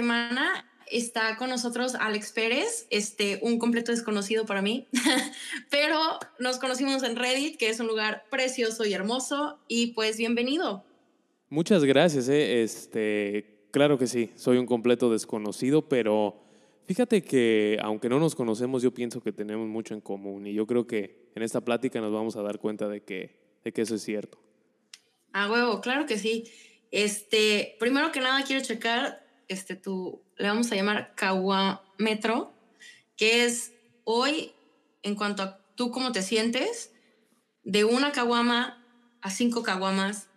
semana está con nosotros Alex Pérez, este, un completo desconocido para mí, pero nos conocimos en Reddit, que es un lugar precioso y hermoso, y pues bienvenido. Muchas gracias, eh. este, claro que sí, soy un completo desconocido, pero fíjate que aunque no nos conocemos, yo pienso que tenemos mucho en común y yo creo que en esta plática nos vamos a dar cuenta de que, de que eso es cierto. A huevo, claro que sí. Este, primero que nada quiero checar, este, tu, le vamos a llamar Caguametro, que es hoy, en cuanto a tú cómo te sientes, de una caguama a cinco caguamas,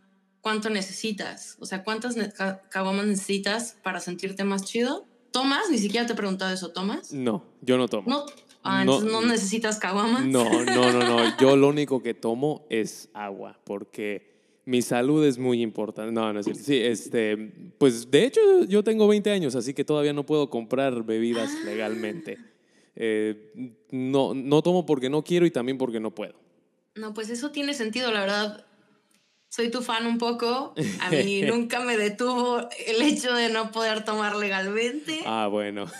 ¿cuánto necesitas? O sea, ¿cuántas caguamas necesitas para sentirte más chido? ¿Tomas? Ni siquiera te he preguntado eso, ¿tomas? No, yo no tomo. No. Ah, entonces no necesitas caguamas. No, no, no, no. Yo lo único que tomo es agua, porque mi salud es muy importante. No, no es cierto. Sí, este, pues de hecho yo tengo 20 años, así que todavía no puedo comprar bebidas ah. legalmente. Eh, no, no tomo porque no quiero y también porque no puedo. No, pues eso tiene sentido, la verdad. Soy tu fan un poco. A mí nunca me detuvo el hecho de no poder tomar legalmente. Ah, bueno.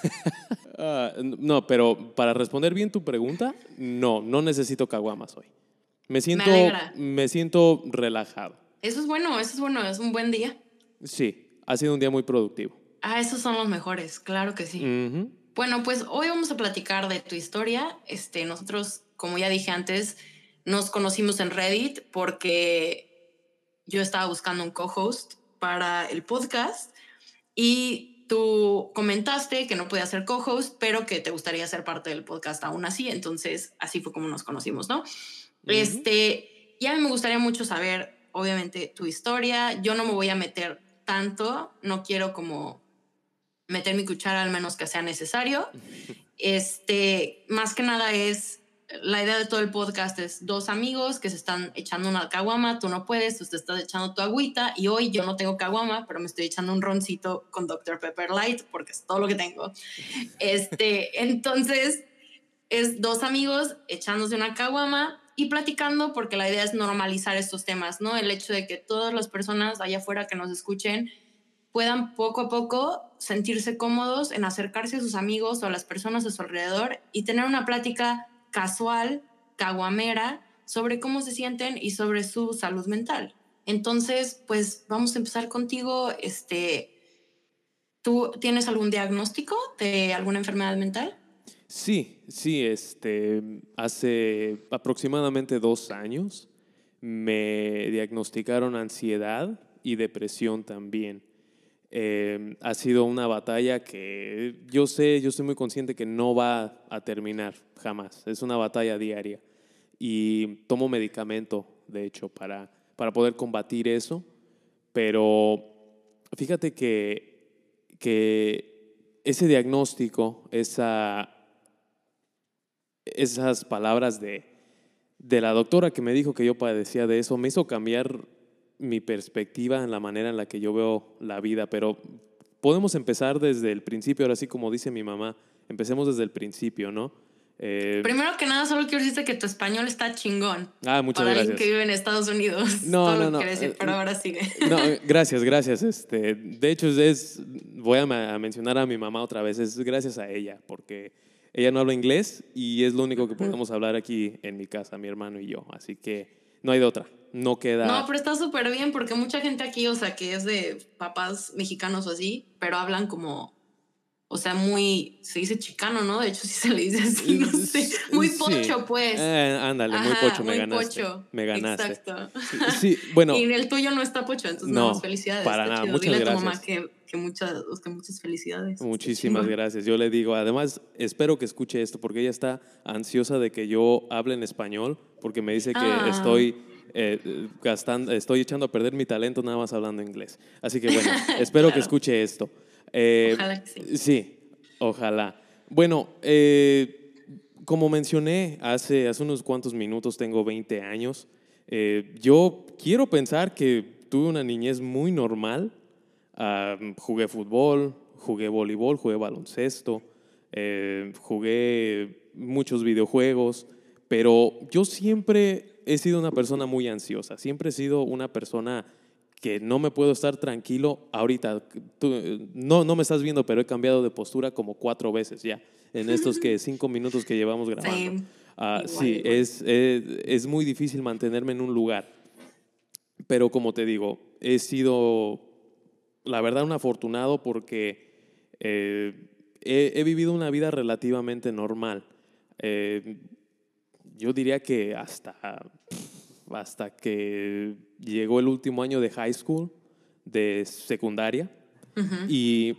Ah, no, pero para responder bien tu pregunta, no, no necesito caguamas hoy. Me siento, me, siento relajado. Eso es bueno, eso es bueno, es un buen día. Sí, ha sido un día muy productivo. Ah, esos son los mejores, claro que sí. Bueno, pues hoy vamos a platicar de tu historia. Este, nosotros, como ya dije antes, nos conocimos en Reddit porque yo estaba buscando un co-host para el podcast y tú comentaste que no podía ser co-host, pero que te gustaría ser parte del podcast aún así. Entonces, así fue como nos conocimos, ¿no? Este, y a mí me gustaría mucho saber, obviamente, tu historia. Yo no me voy a meter tanto, no quiero como meter mi cuchara al menos que sea necesario. Este, más que nada es la idea de todo el podcast es dos amigos que se están echando una caguama, tú no puedes, tú te estás echando tu agüita y hoy yo no tengo caguama, pero me estoy echando un roncito con Dr. Pepper Light porque es todo lo que tengo. Este, entonces es dos amigos echándose una caguama y platicando porque la idea es normalizar estos temas, ¿no? El hecho de que todas las personas allá afuera que nos escuchen puedan poco a poco sentirse cómodos en acercarse a sus amigos o a las personas a su alrededor y tener una plática casual, caguamera, sobre cómo se sienten y sobre su salud mental. Entonces, pues vamos a empezar contigo. Este, ¿Tú tienes algún diagnóstico de alguna enfermedad mental? Sí, sí, este, hace aproximadamente dos años me diagnosticaron ansiedad y depresión también. Em, ha sido una batalla que yo sé, yo estoy muy consciente que no va a terminar jamás. Es una batalla diaria. Y tomo medicamento, de hecho, para, para poder combatir eso. Pero fíjate que, que ese diagnóstico, esa esas palabras de, de la doctora que me dijo que yo padecía de eso me hizo cambiar mi perspectiva en la manera en la que yo veo la vida, pero podemos empezar desde el principio, ahora sí como dice mi mamá, empecemos desde el principio, ¿no? Eh, Primero que nada, solo quiero decirte que tu español está chingón. Ah, muchas para alguien que vive en Estados Unidos. No, no, no. Decir, pero ahora sigue. No, gracias, gracias. Este, de hecho, es, voy a mencionar a mi mamá otra vez, es gracias a ella, porque ella no habla inglés y es lo único que podemos hablar aquí en mi casa, mi hermano y yo. Así que no hay de otra. No queda. No, pero está súper bien porque mucha gente aquí, o sea, que es de papás mexicanos o así, pero hablan como, o sea, muy, se dice chicano, ¿no? De hecho, sí se le dice así, no sé. Muy pocho, pues. Eh, ándale, muy pocho, me ganaste. Pocho. Me ganaste. Exacto. Sí, bueno. y el tuyo no está pocho, entonces no, felicidades. Para nada, muchas Dile gracias. A tu mamá que que muchas, muchas felicidades. Muchísimas gracias. Yo le digo, además, espero que escuche esto porque ella está ansiosa de que yo hable en español porque me dice que ah. estoy eh, gastando, estoy echando a perder mi talento nada más hablando inglés. Así que bueno, espero que escuche esto. Eh, ojalá que sí. Sí, ojalá. Bueno, eh, como mencioné hace, hace unos cuantos minutos, tengo 20 años. yo quiero pensar que tuve una niñez muy normal jugué fútbol, jugué voleibol, jugué baloncesto, eh, jugué muchos videojuegos, pero yo siempre he sido una persona muy ansiosa, siempre he sido una persona que no me puedo estar tranquilo ahorita. Tú, no, no me estás viendo, pero he cambiado de postura como cuatro veces ya en estos que cinco minutos que llevamos grabando. Ah, sí, Es, es, muy difícil mantenerme en un lugar. Pero como te digo, he sido, la verdad, un afortunado porque eh, he, vivido una vida relativamente normal. Eh, yo diría que hasta, hasta que llegó el último año de high school, de secundaria, y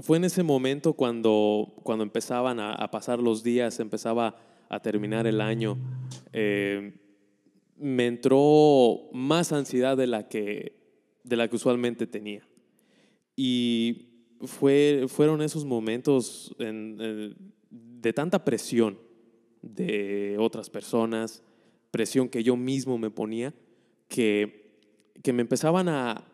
fue en ese momento cuando, cuando empezaban a, pasar los días, empezaba a terminar el año, eh, me entró más ansiedad de la que, de la que usualmente tenía. Y fue, fueron esos momentos de tanta presión de otras personas, presión que yo mismo me ponía, que, me empezaban a,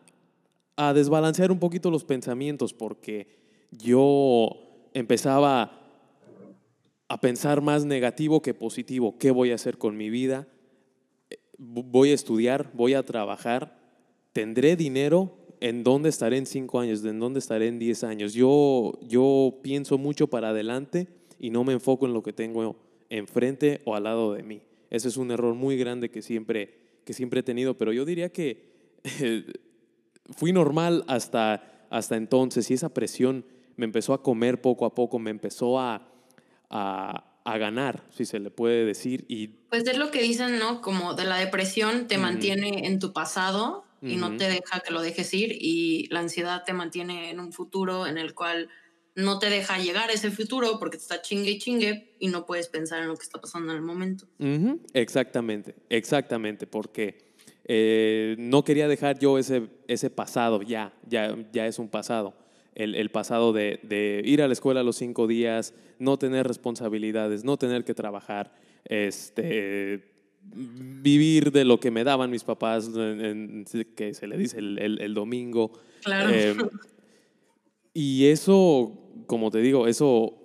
a desbalancear un poquito los pensamientos porque yo empezaba a pensar más negativo que positivo. ¿Qué voy a hacer con mi vida? Voy a estudiar, voy a trabajar, tendré dinero, ¿en dónde estaré en cinco años? ¿En dónde estaré en diez años? Yo, yo pienso mucho para adelante y no me enfoco en lo que tengo enfrente o al lado de mí. Ese es un error muy grande que siempre, que siempre he tenido, pero yo diría que fui normal hasta, hasta entonces y esa presión me empezó a comer poco a poco, me empezó a, a, ganar, si se le puede decir. Y... Pues es lo que dicen, ¿no? Como de la depresión te mantiene en tu pasado y no te deja que lo dejes ir y la ansiedad te mantiene en un futuro en el cual no te deja llegar a ese futuro porque te está chingue y chingue y no puedes pensar en lo que está pasando en el momento. Exactamente, exactamente, porque eh, no quería dejar yo ese, ese pasado, ya, ya, ya es un pasado el, pasado de, ir a la escuela los cinco días, no tener responsabilidades, no tener que trabajar, este, vivir de lo que me daban mis papás, que se le dice el, domingo. Claro. Eh, y eso, como te digo, eso,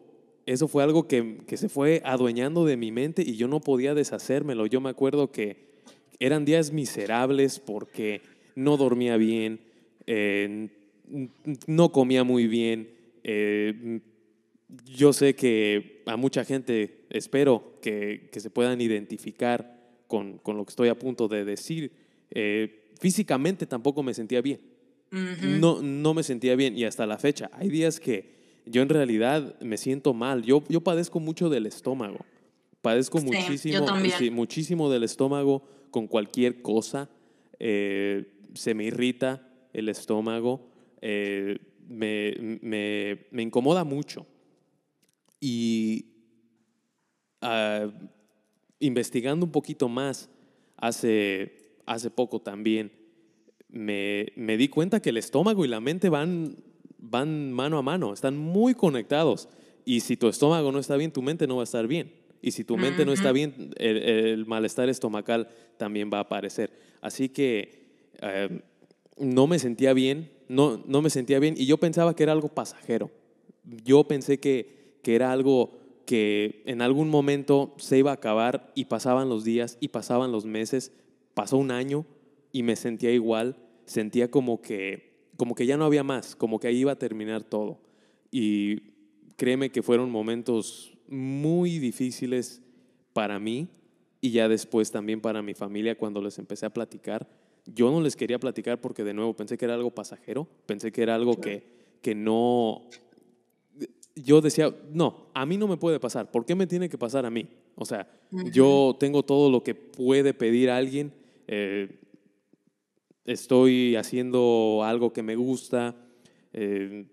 eso fue algo que, se fue adueñando de mi mente y yo no podía deshacérmelo. Yo me acuerdo que eran días miserables porque no dormía bien, eh, no comía muy bien. Eh, yo sé que a mucha gente espero que, se puedan identificar con, lo que estoy a punto de decir. Eh, físicamente tampoco me sentía bien. no, no me sentía bien y hasta la fecha. Hay días que yo en realidad me siento mal. Yo, yo padezco mucho del estómago. Padezco muchísimo, muchísimo del estómago con cualquier cosa. Eh, se me irrita el estómago. Eh, me, me, me, incomoda mucho. Y ah, investigando un poquito más hace, hace poco también, me, me, di cuenta que el estómago y la mente van, van mano a mano, están muy conectados. Y si tu estómago no está bien, tu mente no va a estar bien. Y si tu mente no está bien, el, malestar estomacal también va a aparecer. Así que eh, no me sentía bien no, no me sentía bien y yo pensaba que era algo pasajero. Yo pensé que, que era algo que en algún momento se iba a acabar y pasaban los días y pasaban los meses, pasó un año y me sentía igual, sentía como que, como que ya no había más, como que ahí iba a terminar todo. Y créeme que fueron momentos muy difíciles para mí y ya después también para mi familia cuando les empecé a platicar yo no les quería platicar porque de nuevo pensé que era algo pasajero, pensé que era algo que, que no... Yo decía, no, a mí no me puede pasar, ¿por qué me tiene que pasar a mí? O sea, yo tengo todo lo que puede pedir alguien, eh, estoy haciendo algo que me gusta, eh,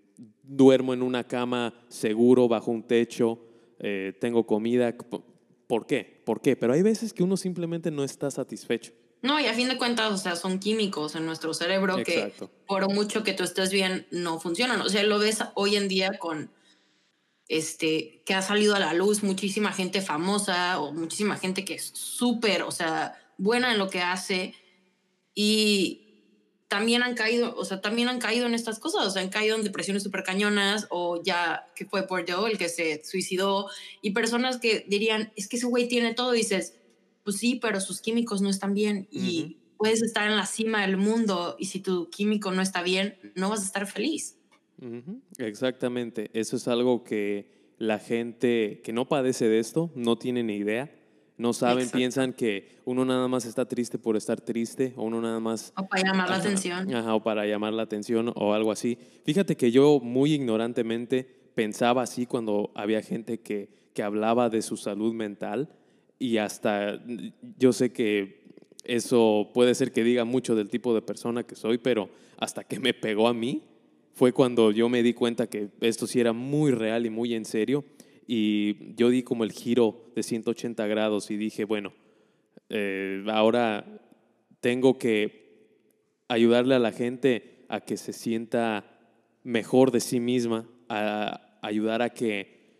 duermo en una cama seguro, bajo un techo, eh, tengo comida. ¿Por qué? ¿Por qué? Pero hay veces que uno simplemente no está satisfecho. No, y a fin de cuentas, o sea, son químicos en nuestro cerebro que por mucho que tú estés bien, no funcionan. O sea, lo ves hoy en día con, este, que ha salido a la luz muchísima gente famosa o muchísima gente que es súper, o sea, buena en lo que hace. Y también han caído, o sea, también han caído en estas cosas, o sea, han caído en depresiones súper cañonas o ya, que fue por yo el que se suicidó. Y personas que dirían, es que ese güey tiene todo, dices, pues sí, pero sus químicos no están bien y puedes estar en la cima del mundo y si tu químico no está bien, no vas a estar feliz. Exactamente, eso es algo que la gente que no padece de esto no tiene ni idea. No saben, piensan que uno nada más está triste por estar triste o uno nada más... O para llamar la atención. Ajá, o para llamar la atención o algo así. Fíjate que yo muy ignorantemente pensaba así cuando había gente que, que hablaba de su salud mental y hasta yo sé que eso puede ser que diga mucho del tipo de persona que soy, pero hasta que me pegó a mí fue cuando yo me di cuenta que esto sí era muy real y muy en serio y yo di como el giro de 180 grados y dije, bueno, eh, ahora tengo que ayudarle a la gente a que se sienta mejor de sí misma, a ayudar a que,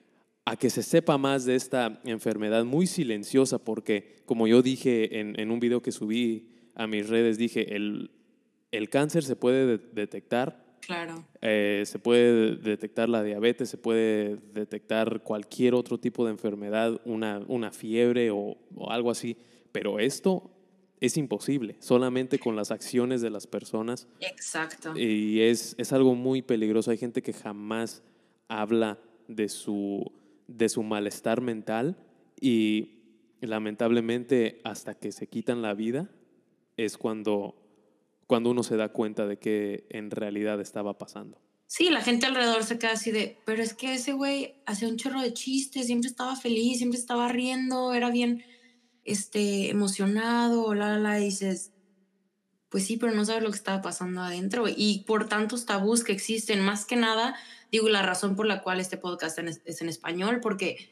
a que se sepa más de esta enfermedad muy silenciosa, porque como yo dije en, un video que subí a mis redes, dije, el, el cáncer se puede detectar Claro. Eh, se puede detectar la diabetes, se puede detectar cualquier otro tipo de enfermedad, una, una fiebre o, algo así, pero esto es imposible, solamente con las acciones de las personas. Exacto. Y es, es algo muy peligroso. Hay gente que jamás habla de su, de su malestar mental y lamentablemente hasta que se quitan la vida es cuando cuando uno se da cuenta de que en realidad estaba pasando. Sí, la gente alrededor se queda así de, pero es que ese güey hacía un chorro de chistes, siempre estaba feliz, siempre estaba riendo, era bien este, emocionado, la, la, la, y dices, pues sí, pero no sabes lo que estaba pasando adentro. Y por tantos tabús que existen, más que nada, digo, la razón por la cual este podcast es en español, porque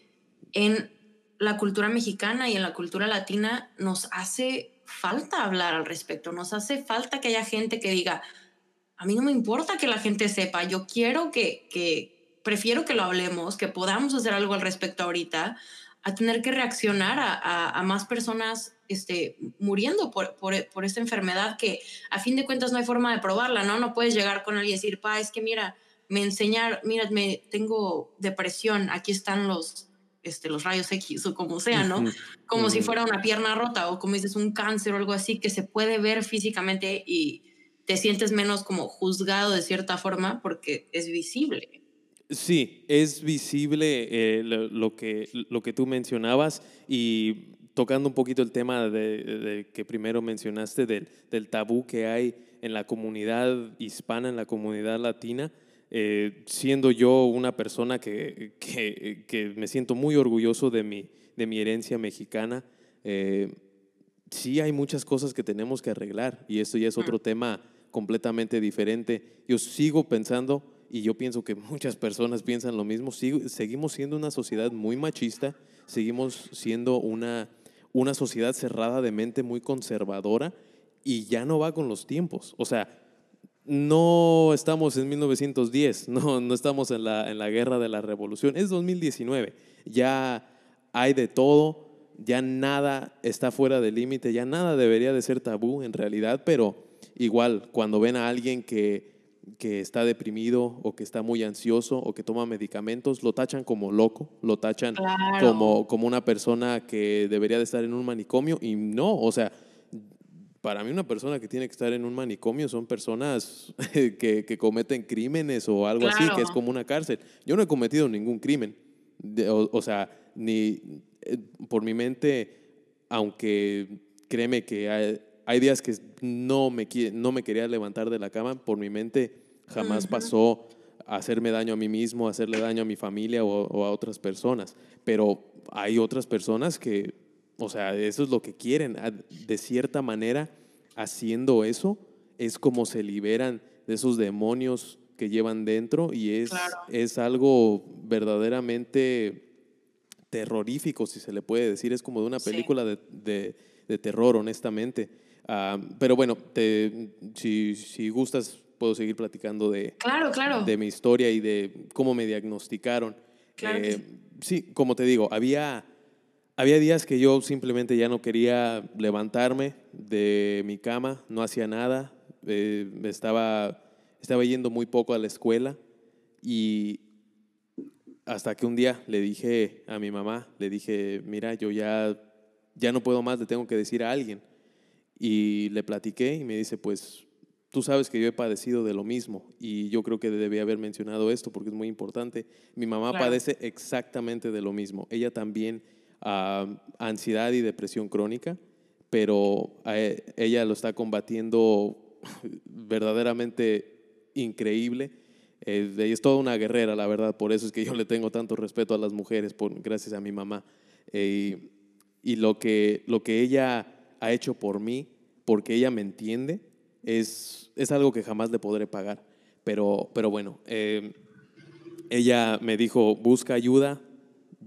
en la cultura mexicana y en la cultura latina nos hace falta hablar al respecto, nos hace falta que haya gente que diga, a mí no me importa que la gente sepa, yo quiero que, que prefiero que lo hablemos, que podamos hacer algo al respecto ahorita, a tener que reaccionar a, a, más personas este, muriendo por, por, por, esta enfermedad que a fin de cuentas no hay forma de probarla, ¿no? No puedes llegar con alguien y decir, pa, es que mira, me enseñar, mira, me, tengo depresión, aquí están los, este, los rayos X o como sea, ¿no? Como si fuera una pierna rota o como dices un cáncer o algo así que se puede ver físicamente y te sientes menos como juzgado de cierta forma porque es visible. Sí, es visible eh, lo, que, lo que tú mencionabas y tocando un poquito el tema de, que primero mencionaste del, del tabú que hay en la comunidad hispana, en la comunidad latina, eh, siendo yo una persona que, que, me siento muy orgulloso de mi, de mi herencia mexicana, eh, sí hay muchas cosas que tenemos que arreglar y esto ya es otro tema completamente diferente. Yo sigo pensando, y yo pienso que muchas personas piensan lo mismo, seguimos siendo una sociedad muy machista, seguimos siendo una, una sociedad cerrada de mente muy conservadora y ya no va con los tiempos. O sea, no estamos en 1910, no, no estamos en la, en la guerra de la revolución, es 2019, ya hay de todo, ya nada está fuera del límite, ya nada debería de ser tabú en realidad, pero igual cuando ven a alguien que, que está deprimido o que está muy ansioso o que toma medicamentos, lo tachan como loco, lo tachan como, como una persona que debería de estar en un manicomio y no, o sea, para mí una persona que tiene que estar en un manicomio son personas que, cometen crímenes o algo así, que es como una cárcel. Yo no he cometido ningún crimen. o, sea, ni eh, por mi mente, aunque créeme que hay, días que no me, no me quería levantar de la cama, por mi mente jamás pasó a hacerme daño a mí mismo, a hacerle daño a mi familia o, o a otras personas. Pero hay otras personas que o sea, eso es lo que quieren. De cierta manera, haciendo eso, es como se liberan de esos demonios que llevan dentro y es, es algo verdaderamente terrorífico, si se le puede decir. Es como de una película de, terror, honestamente. Ah, pero bueno, te, si, si, gustas, puedo seguir platicando de, claro, claro. de mi historia y de cómo me diagnosticaron. Eh, sí, como te digo, había había días que yo simplemente ya no quería levantarme de mi cama, no hacía nada, eh, estaba, estaba yendo muy poco a la escuela y hasta que un día le dije a mi mamá, le dije, mira, yo ya, ya no puedo más, le tengo que decir a alguien. Y le platiqué y me dice, pues tú sabes que yo he padecido de lo mismo y yo creo que debía haber mencionado esto porque es muy importante. Mi mamá padece exactamente de lo mismo. Ella también uh, ansiedad y depresión crónica, pero e, ella lo está combatiendo verdaderamente increíble. Eh, es toda una guerrera, la verdad, por eso es que yo le tengo tanto respeto a las mujeres, por, gracias a mi mamá. Eh, y lo que, lo que ella ha hecho por mí, porque ella me entiende, es, es algo que jamás le podré pagar. Pero, pero bueno, eh, ella me dijo, busca ayuda,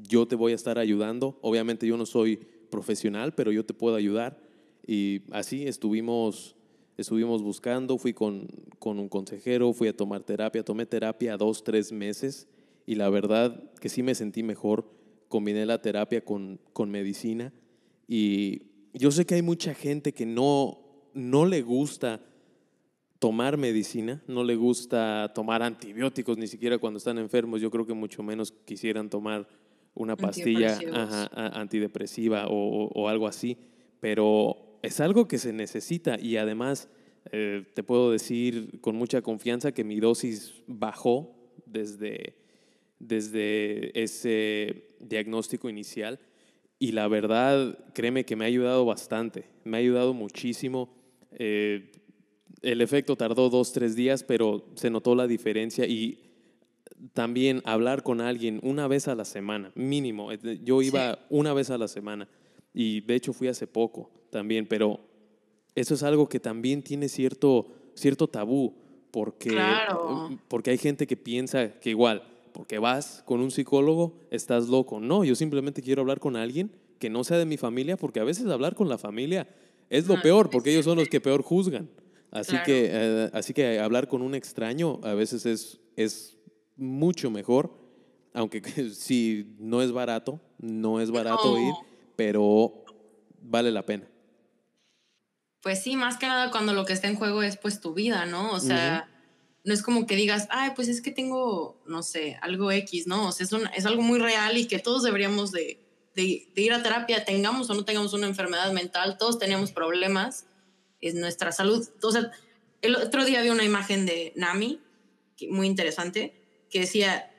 yo te voy a estar ayudando. Obviamente yo no soy profesional, pero yo te puedo ayudar. Y así estuvimos, estuvimos buscando, fui con, con un consejero, fui a tomar terapia, tomé terapia dos, tres meses y la verdad que sí me sentí mejor. Combiné la terapia con, con medicina y yo sé que hay mucha gente que no, no le gusta tomar medicina, no le gusta tomar antibióticos, ni siquiera cuando están enfermos. Yo creo que mucho menos quisieran tomar una pastilla antidepresiva o, algo así, pero es algo que se necesita y además eh, te puedo decir con mucha confianza que mi dosis bajó desde, desde ese diagnóstico inicial y la verdad, créeme que me ha ayudado bastante, me ha ayudado muchísimo. Eh, el efecto tardó dos, tres días, pero se notó la diferencia y también hablar con alguien una vez a la semana, mínimo. Yo iba una vez a la semana y de hecho fui hace poco también, pero eso es algo que también tiene cierto, cierto tabú, porque, porque hay gente que piensa que igual, porque vas con un psicólogo, estás loco. No, yo simplemente quiero hablar con alguien que no sea de mi familia, porque a veces hablar con la familia es lo peor, porque ellos son los que peor juzgan. Así, que, eh, así que hablar con un extraño a veces es, es mucho mejor, aunque si no es barato, no es barato ir, pero vale la pena. Pues sí, más que nada cuando lo que está en juego es pues tu vida, ¿no? O sea, no es como que digas, ay, pues es que tengo, no sé, algo X, ¿no? O sea, es, es algo muy real y que todos deberíamos de, de, de, ir a terapia, tengamos o no tengamos una enfermedad mental, todos tenemos problemas es nuestra salud. O sea, el otro día vi una imagen de Nami, muy interesante, que decía,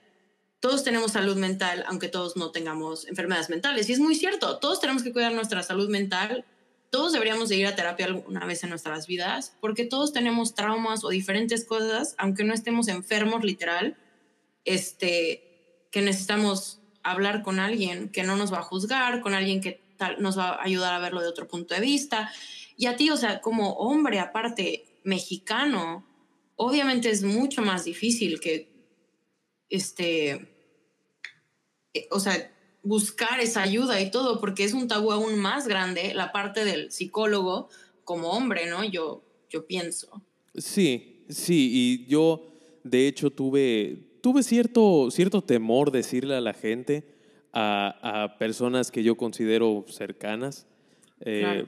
todos tenemos salud mental, aunque todos no tengamos enfermedades mentales. Y es muy cierto, todos tenemos que cuidar nuestra salud mental, todos deberíamos de ir a terapia alguna vez en nuestras vidas, porque todos tenemos traumas o diferentes cosas, aunque no estemos enfermos literal, este, que necesitamos hablar con alguien que no nos va a juzgar, con alguien que tal, nos va a ayudar a verlo de otro punto de vista. Y a ti, o sea, como hombre, aparte mexicano, obviamente es mucho más difícil que, este, eh, o sea, buscar esa ayuda y todo, porque es un tabú aún más grande la parte del psicólogo como hombre, ¿no? Yo, yo pienso. Sí, sí, y yo de hecho tuve, tuve cierto, cierto temor decirle a la gente, a, a personas que yo considero cercanas, eh,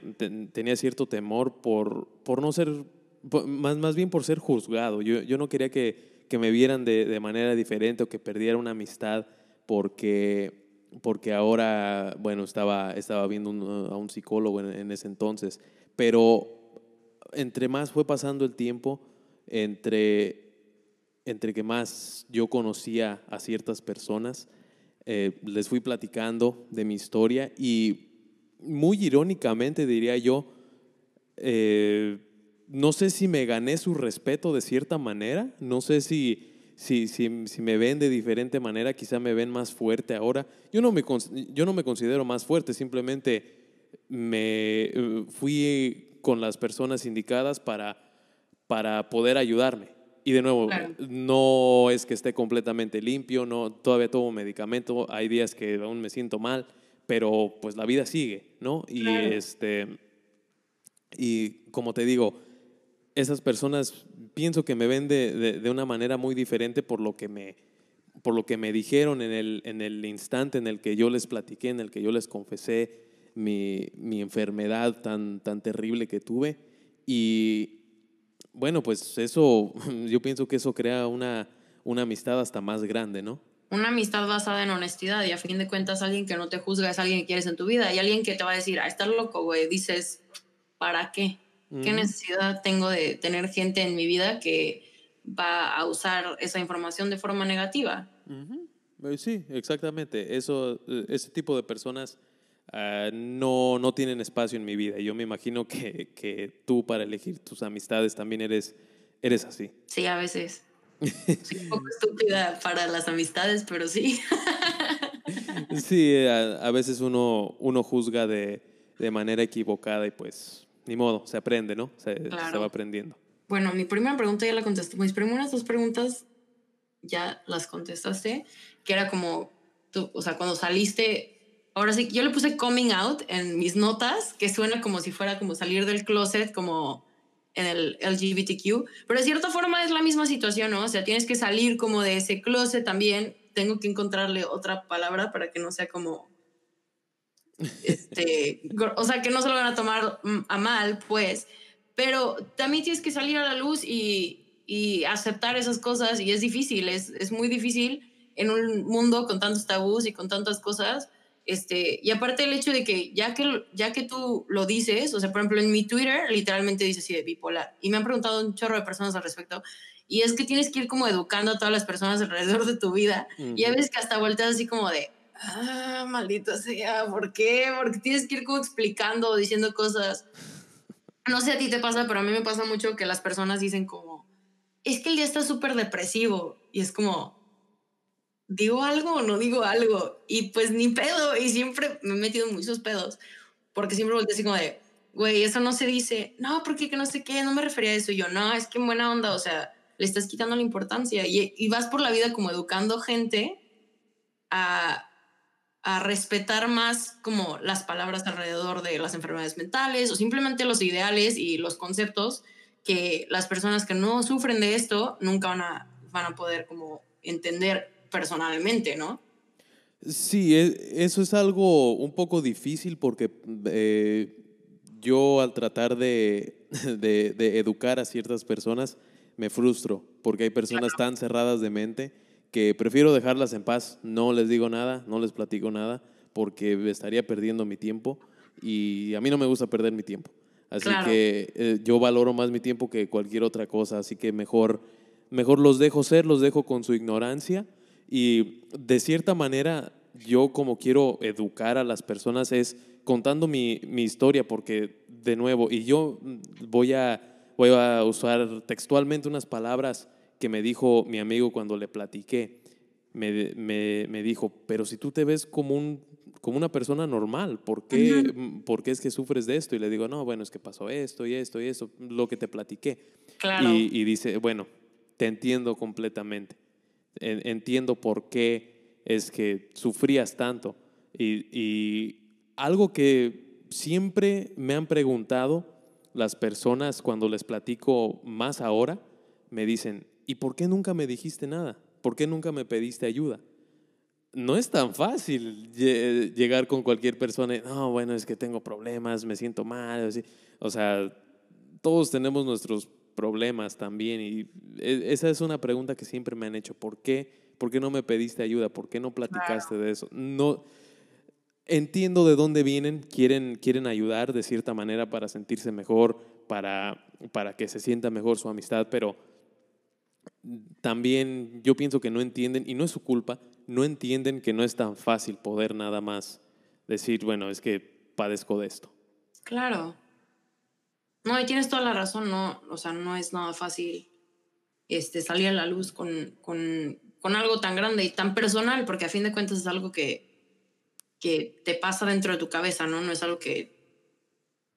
tenía cierto temor por, por no ser, más, más bien por ser juzgado. Yo, yo no quería que, que me vieran de, de, manera diferente o que perdiera una amistad porque, porque ahora, bueno, estaba, estaba viendo a un psicólogo en, ese entonces. Pero entre más fue pasando el tiempo, entre, entre que más yo conocía a ciertas personas, eh, les fui platicando de mi historia y muy irónicamente diría yo, eh, no sé si me gané su respeto de cierta manera, no sé si, si, si, me ven de diferente manera, quizá me ven más fuerte ahora. Yo no me, yo no me considero más fuerte, simplemente me eh, fui con las personas indicadas para, para poder ayudarme. Y de nuevo, no es que esté completamente limpio, no, todavía tomo medicamento, hay días que aún me siento mal, pero pues la vida sigue, ¿no? Y, este, y como te digo, esas personas pienso que me ven de, de, una manera muy diferente por lo que me, por lo que me dijeron en el, en el instante en el que yo les platiqué, en el que yo les confesé mi, mi enfermedad tan, tan terrible que tuve. Y bueno, pues eso, yo pienso que eso crea una, una amistad hasta más grande, ¿no? una amistad basada en honestidad y a fin de cuentas alguien que no te juzga es alguien que quieres en tu vida y alguien que te va a decir, ah, estás loco, güey, dices, ¿para qué? ¿Qué necesidad tengo de tener gente en mi vida que va a usar esa información de forma negativa? Eh, sí, exactamente. Eso, eh, ese tipo de personas ah, no, no tienen espacio en mi vida. Yo me imagino que, que, tú para elegir tus amistades también eres, eres así. Sí, a veces. Soy un poco estúpida para las amistades, pero sí. sí, a, veces uno, uno juzga de, de manera equivocada y pues ni modo, se aprende, ¿no? Se, va aprendiendo. Bueno, mi primera pregunta ya la contesté. Mis primeras dos preguntas ya las contestaste, que era como, tú, o sea, cuando saliste, ahora sí, yo le puse coming out en mis notas, que suena como si fuera como salir del closet, como en el LGBTQ, pero de cierta forma es la misma situación, ¿no? O sea, tienes que salir como de ese closet también, tengo que encontrarle otra palabra para que no sea como este, o sea, que no se lo van a tomar a mal, pues, pero también tienes que salir a la luz y, y aceptar esas cosas y es difícil, es, es, muy difícil en un mundo con tantos tabús y con tantas cosas. Este, y aparte el hecho de que ya, que ya que tú lo dices, o sea, por ejemplo, en mi Twitter literalmente dice así de bipolar y me han preguntado un chorro de personas al respecto y es que tienes que ir como educando a todas las personas alrededor de tu vida y a veces que hasta volteas así como de, ah, maldito sea, ¿por qué? Porque tienes que ir como explicando diciendo cosas. No sé a ti te pasa, pero a mí me pasa mucho que las personas dicen como, es que el día está súper depresivo y es como, ¿digo algo o no digo algo? Y pues ni pedo, y siempre me he metido en muchos pedos, porque siempre volteo así como de, güey, eso no se dice, no, porque que no sé qué, no me refería a eso. Y yo, no, es que en buena onda, o sea, le estás quitando la importancia y, y vas por la vida como educando gente a a respetar más como las palabras alrededor de las enfermedades mentales o simplemente los ideales y los conceptos que las personas que no sufren de esto nunca van a, van a poder como entender personalmente, ¿no? Sí, e, eso es algo un poco difícil porque eh, yo al tratar de, de, educar a ciertas personas me frustro porque hay personas tan cerradas de mente que prefiero dejarlas en paz, no les digo nada, no les platico nada, porque estaría perdiendo mi tiempo y a mí no me gusta perder mi tiempo. Así que eh, yo valoro más mi tiempo que cualquier otra cosa, así que mejor, mejor los dejo ser, los dejo con su ignorancia y de cierta manera yo como quiero educar a las personas es contando mi, mi historia, porque de nuevo, y yo voy a, voy a usar textualmente unas palabras que me dijo mi amigo cuando le platiqué. Me, me, me dijo, pero si tú te ves como, un, como una persona normal, ¿por qué, ¿por qué es que sufres de esto? Y le digo, no, bueno, es que pasó esto y esto y eso, lo que te platiqué. Y, y, dice, bueno, te entiendo completamente. Entiendo por qué es que sufrías tanto. Y, y algo que siempre me han preguntado las personas cuando les platico más ahora, me dicen, ¿y por qué nunca me dijiste nada? ¿Por qué nunca me pediste ayuda? No es tan fácil llegar con cualquier persona y, no, bueno, es que tengo problemas, me siento mal. O sea, todos tenemos nuestros problemas también y e, esa es una pregunta que siempre me han hecho. ¿Por qué? ¿Por qué no me pediste ayuda? ¿Por qué no platicaste de eso? No, entiendo de dónde vienen, quieren, quieren ayudar de cierta manera para sentirse mejor, para, para que se sienta mejor su amistad, pero también yo pienso que no entienden, y no es su culpa, no entienden que no es tan fácil poder nada más decir, bueno, es que padezco de esto. Claro. No, y tienes toda la razón, no, o sea, no es nada fácil este, salir a la luz con, con, con algo tan grande y tan personal, porque a fin de cuentas es algo que, que te pasa dentro de tu cabeza, ¿no? No es algo que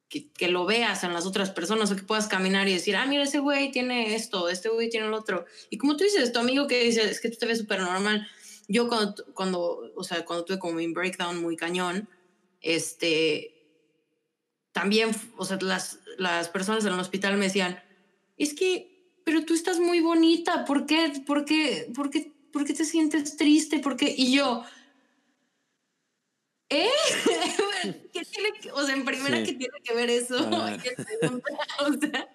que, lo veas en las otras personas o que puedas caminar y decir, ah, mira, ese güey tiene esto, este güey tiene el otro. Y como tú dices, tu amigo que dice, es que tú te ves súper normal. Yo cuando, cuando, o sea, cuando tuve como mi breakdown muy cañón, este, también, o sea, las, las personas en el hospital me decían, es que, pero tú estás muy bonita, ¿por qué, por qué, por qué, por qué te sientes triste? ¿Por qué? Y yo, ¿Eh? ¿Qué tiene que, o sea, en primera, ¿qué tiene que ver eso? Ah. o sea,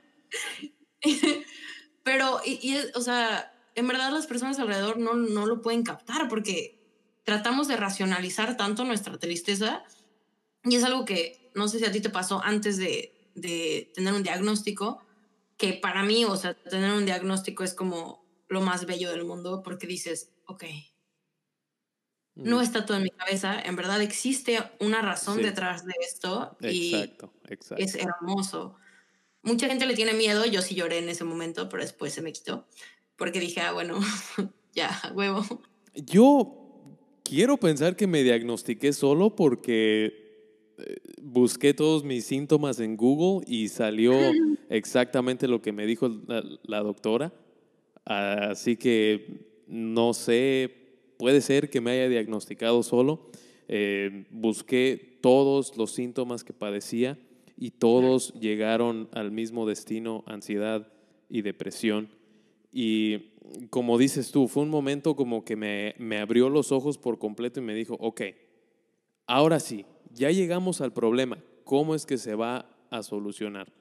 pero, y, o sea, en verdad las personas alrededor no, no lo pueden captar porque tratamos de racionalizar tanto nuestra tristeza y es algo que no sé si a ti te pasó antes de, de tener un diagnóstico, que para mí, o sea, tener un diagnóstico es como lo más bello del mundo porque dices, ok, no está todo en mi cabeza, en verdad existe una razón detrás de esto y exacto, exacto. es hermoso. Mucha gente le tiene miedo, yo sí lloré en ese momento, pero después se me quitó, porque dije, ah, bueno, ya, huevo. Yo quiero pensar que me diagnostiqué solo porque eh, busqué todos mis síntomas en Google y salió exactamente lo que me dijo la doctora. Así que no sé puede ser que me haya diagnosticado solo. Eh, busqué todos los síntomas que padecía y todos llegaron al mismo destino, ansiedad y depresión. Y como dices tú, fue un momento como que me, me abrió los ojos por completo y me dijo, ok, ahora sí, ya llegamos al problema, ¿cómo es que se va a solucionar?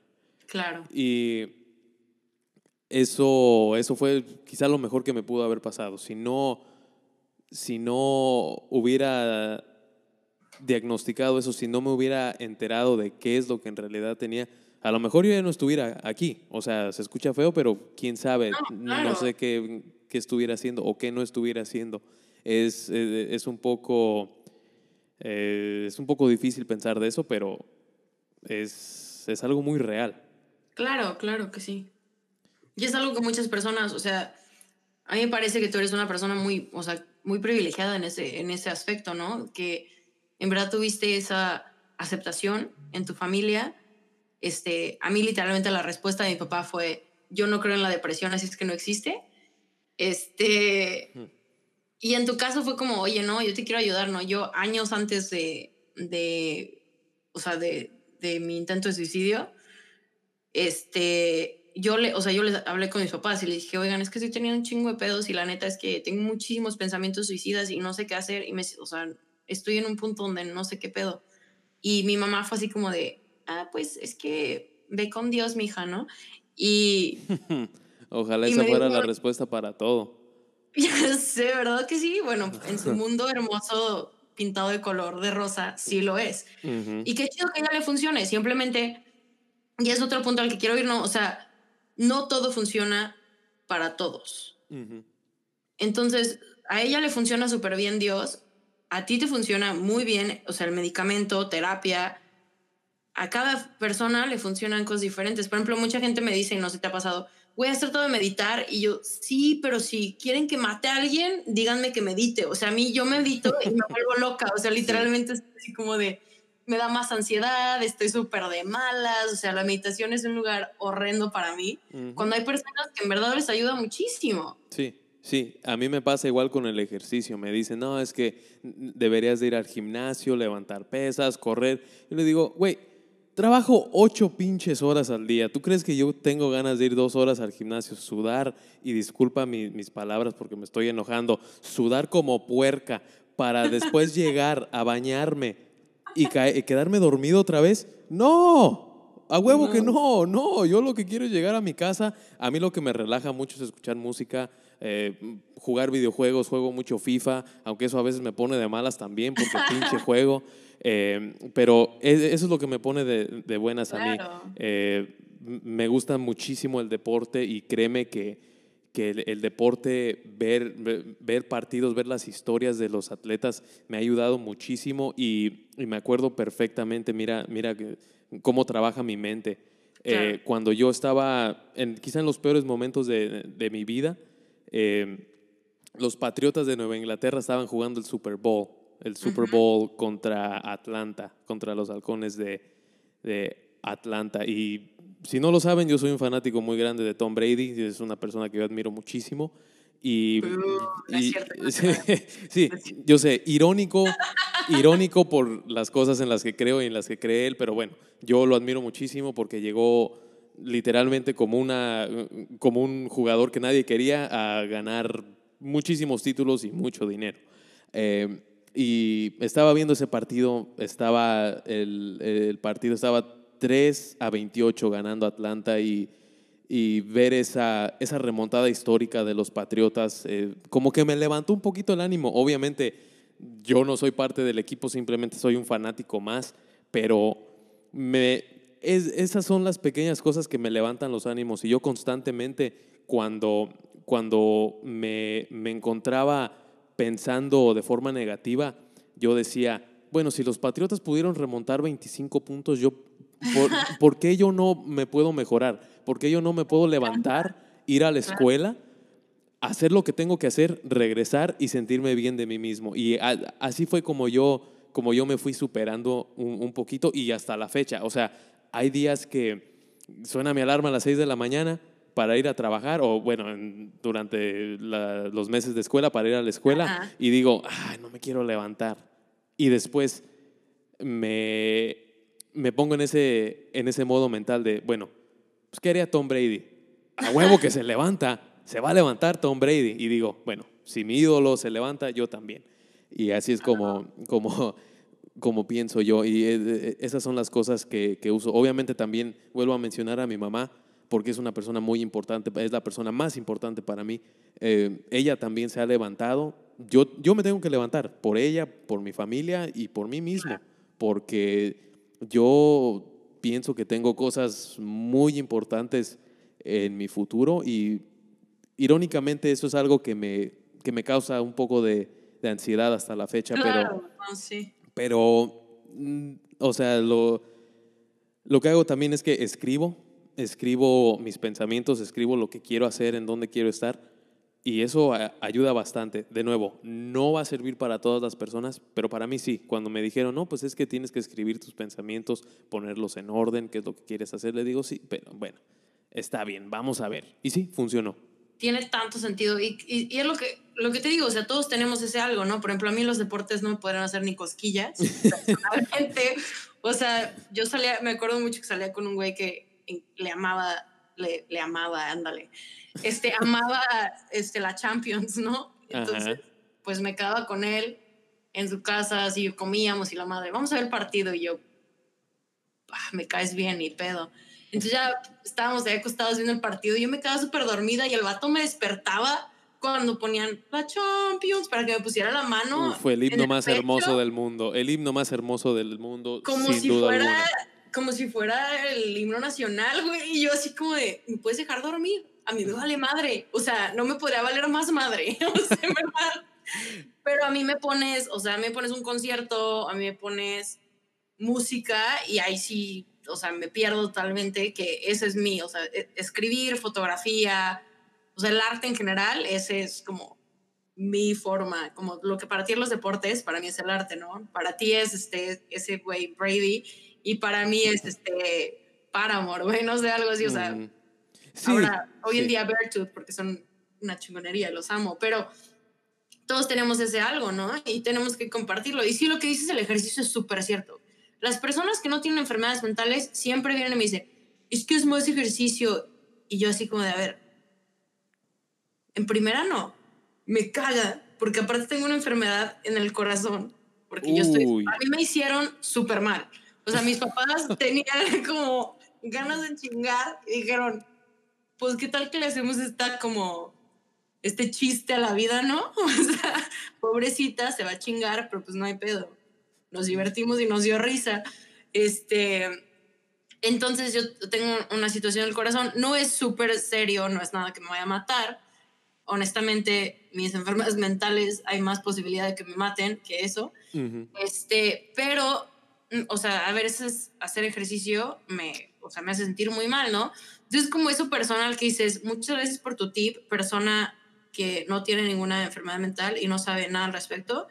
Claro. Y eso, eso fue quizá lo mejor que me pudo haber pasado. Si no si no hubiera diagnosticado eso, si no me hubiera enterado de qué es lo que en realidad tenía, a lo mejor yo ya no estuviera aquí. O sea, se escucha feo, pero quién sabe, no, sé qué, qué, estuviera haciendo o qué no estuviera haciendo. Es, eh, es, un poco, eh, es un poco difícil pensar de eso, pero es, es algo muy real. Claro, claro que sí. Y es algo que muchas personas, o sea, a mí me parece que tú eres una persona muy, o sea, muy privilegiada en ese, en ese aspecto, ¿no? Que en verdad tuviste esa aceptación en tu familia. Este, a mí literalmente la respuesta de mi papá fue, yo no creo en la depresión, así es que no existe. Este, y en tu caso fue como, oye, no, yo te quiero ayudar, ¿no? Yo años antes de, de o sea, de, de mi intento de suicidio, este, yo le, o sea, yo les hablé con mis papás y les dije, oigan, es que estoy teniendo un chingo de pedos y la neta es que tengo muchísimos pensamientos suicidas y no sé qué hacer y me, o sea, estoy en un punto donde no sé qué pedo. Y mi mamá fue así como de, ah, pues es que ve con Dios, mija, ¿no? Y... Ojalá esa fuera la respuesta para todo. Ya sé, ¿verdad que sí? Bueno, en su mundo hermoso pintado de color de rosa, sí lo es. Y qué chido que ella le funcione, simplemente, y es otro punto al que quiero ir, ¿no? O sea, no todo funciona para todos. Entonces, a ella le funciona súper bien Dios, a ti te funciona muy bien, o sea, el medicamento, terapia, a cada persona le funcionan cosas diferentes. Por ejemplo, mucha gente me dice, y no sé te ha pasado, voy a tratado de meditar y yo, sí, pero si quieren que mate a alguien, díganme que medite. O sea, a mí yo medito y me vuelvo loca. O sea, literalmente es así como de, me da más ansiedad, estoy súper de malas, o sea, la meditación es un lugar horrendo para mí, cuando hay personas que en verdad les ayuda muchísimo. Sí, sí, a mí me pasa igual con el ejercicio, me dicen, no, es que deberías de ir al gimnasio, levantar pesas, correr. Yo le digo, güey, trabajo ocho pinches horas al día, ¿tú crees que yo tengo ganas de ir dos horas al gimnasio, sudar, y disculpa mis palabras porque me estoy enojando, sudar como puerca para después llegar a bañarme? Y, quedarme dormido otra vez. No, a huevo que no, no. Yo lo que quiero es llegar a mi casa. A mí lo que me relaja mucho es escuchar música, eh, jugar videojuegos, juego mucho FIFA, aunque eso a veces me pone de malas también porque pinche juego. Eh, pero e, eso es lo que me pone de, buenas a mí. Eh, me gusta muchísimo el deporte y créeme que que el, deporte, ver, ver, partidos, ver las historias de los atletas me ha ayudado muchísimo y, me acuerdo perfectamente, mira, mira cómo trabaja mi mente. Eh, cuando yo estaba, en, quizá en los peores momentos de, de mi vida, eh, los Patriotas de Nueva Inglaterra estaban jugando el Super Bowl, el Super Bowl contra Atlanta, contra los halcones de, de Atlanta. Y si no lo saben, yo soy un fanático muy grande de Tom Brady, es una persona que yo admiro muchísimo. Y, sí, yo sé, irónico, irónico por las cosas en las que creo y en las que cree él, pero bueno, yo lo admiro muchísimo porque llegó literalmente como, una, como un jugador que nadie quería a ganar muchísimos títulos y mucho dinero. Eh, y estaba viendo ese partido, estaba el, el partido estaba 3 a 28 ganando Atlanta y, y ver esa, esa remontada histórica de los Patriotas, eh, como que me levantó un poquito el ánimo. Obviamente yo no soy parte del equipo, simplemente soy un fanático más, pero me, esas son las pequeñas cosas que me levantan los ánimos y yo constantemente cuando, cuando me, me encontraba pensando de forma negativa, yo decía, bueno, si los Patriotas pudieron remontar 25 puntos, yo, ¿por, qué yo no me puedo mejorar? ¿Por qué yo no me puedo levantar, ir a la escuela, hacer lo que tengo que hacer, regresar y sentirme bien de mí mismo? Y así fue como yo, como yo me fui superando un, poquito y hasta la fecha. O sea, hay días que suena mi alarma a las 6 de la mañana para ir a trabajar o bueno, durante los meses de escuela para ir a la escuela y digo, ay, no me quiero levantar y después me, me pongo en ese, en ese modo mental de, bueno, pues ¿qué haría Tom Brady? A huevo que se levanta, se va a levantar Tom Brady. Y digo, bueno, si mi ídolo se levanta, yo también. Y así es como, como, como pienso yo. Y eh, eh, esas son las cosas que, que uso. Obviamente también vuelvo a mencionar a mi mamá, porque es una persona muy importante, es la persona más importante para mí. Eh, ella también se ha levantado yo, yo me tengo que levantar por ella, por mi familia y por mí mismo, porque yo pienso que tengo cosas muy importantes en mi futuro y irónicamente eso es algo que me, que me causa un poco de, de ansiedad hasta la fecha, pero, pero, mm, o sea, lo, lo que hago también es que escribo, escribo mis pensamientos, escribo lo que quiero hacer, en dónde quiero estar y eso ayuda bastante. De nuevo, no va a servir para todas las personas, pero para mí sí. Cuando me dijeron, no, pues es que tienes que escribir tus pensamientos, ponerlos en orden, qué es lo que quieres hacer, le digo, sí, pero bueno, está bien, vamos a ver. Y sí, funcionó. Tiene tanto sentido. Y, y, es lo que, lo que te digo, o sea, todos tenemos ese algo, ¿no? Por ejemplo, a mí los deportes no me podrían hacer ni cosquillas. Personalmente, o sea, yo salía, me acuerdo mucho que salía con un güey que le amaba, le, le amaba, ándale este, amaba este, la Champions, ¿no? Entonces, pues me quedaba con él en su casa, así comíamos y la madre, vamos a ver el partido y yo, ah, me caes bien y pedo. Entonces ya estábamos ahí acostados viendo el partido y yo me quedaba súper dormida y el vato me despertaba cuando ponían la Champions para que me pusiera la mano. fue el himno más hermoso del mundo, el himno más hermoso del mundo. Como si fuera, como si fuera el himno nacional, güey. Y yo así como de, ¿me puedes dejar dormir? a mí me vale madre. O sea, no me podría valer más madre. O sea, ¿verdad? Pero a mí me pones, o sea, me pones un concierto, a mí me pones música y ahí sí, o sea, me pierdo totalmente que ese es mi, o sea, e, escribir, fotografía, o sea, el arte en general, ese es como mi forma, como lo que para ti es los deportes, para mí es el arte, ¿no? Para ti es este, ese güey Brady y para mí es este Paramore, güey, no sé, algo así, o sea, mm. Ahora, hoy en día Virtud, porque son una chingonería, los amo, pero todos tenemos ese algo, ¿no? Y tenemos que compartirlo. Y sí, lo que dices el ejercicio es súper cierto. Las personas que no tienen enfermedades mentales siempre vienen y me dicen, es que es más ejercicio. Y yo así como de, a ver, en primera no, me caga, porque aparte tengo una enfermedad en el corazón, porque yo estoy, a mí me hicieron súper mal. O sea, mis papás tenían como ganas de chingar y dijeron, pues qué tal que le hacemos esta como este chiste a la vida, ¿no? O sea, pobrecita, se va a chingar, pero pues no hay pedo. Nos divertimos y nos dio risa. Este, entonces yo tengo una situación en el corazón, no es súper serio, no es nada que me vaya a matar. Honestamente, mis enfermedades mentales hay más posibilidad de que me maten que eso. Este, pero, o sea, a veces hacer ejercicio me, o sea, me hace sentir muy mal, ¿no? Entonces, como eso personal que dices, muchas veces por tu tip, persona que no tiene ninguna enfermedad mental y no sabe nada al respecto,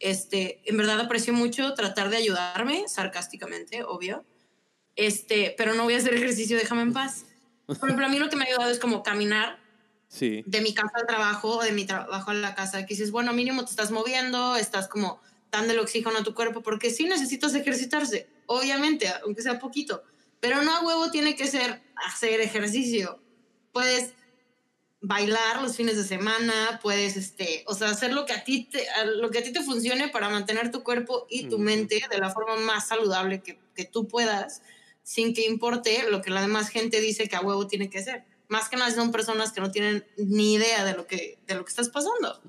este, en verdad aprecio mucho tratar de ayudarme, sarcásticamente, obvio, este, pero no voy a hacer ejercicio, déjame en paz. Por ejemplo, a mí lo que me ha ayudado es como caminar sí. de mi casa al trabajo o de mi trabajo a la casa, que dices, bueno, mínimo te estás moviendo, estás como dando el oxígeno a tu cuerpo, porque sí necesitas ejercitarse, obviamente, aunque sea poquito, pero no a huevo tiene que ser hacer ejercicio. Puedes bailar los fines de semana, puedes, este, o sea, hacer lo que a ti te, lo que a ti te funcione para mantener tu cuerpo y tu mente de la forma más saludable que, que, tú puedas, sin que importe lo que la demás gente dice que a huevo tiene que ser. Más que nada son personas que no tienen ni idea de lo que, de lo que estás pasando.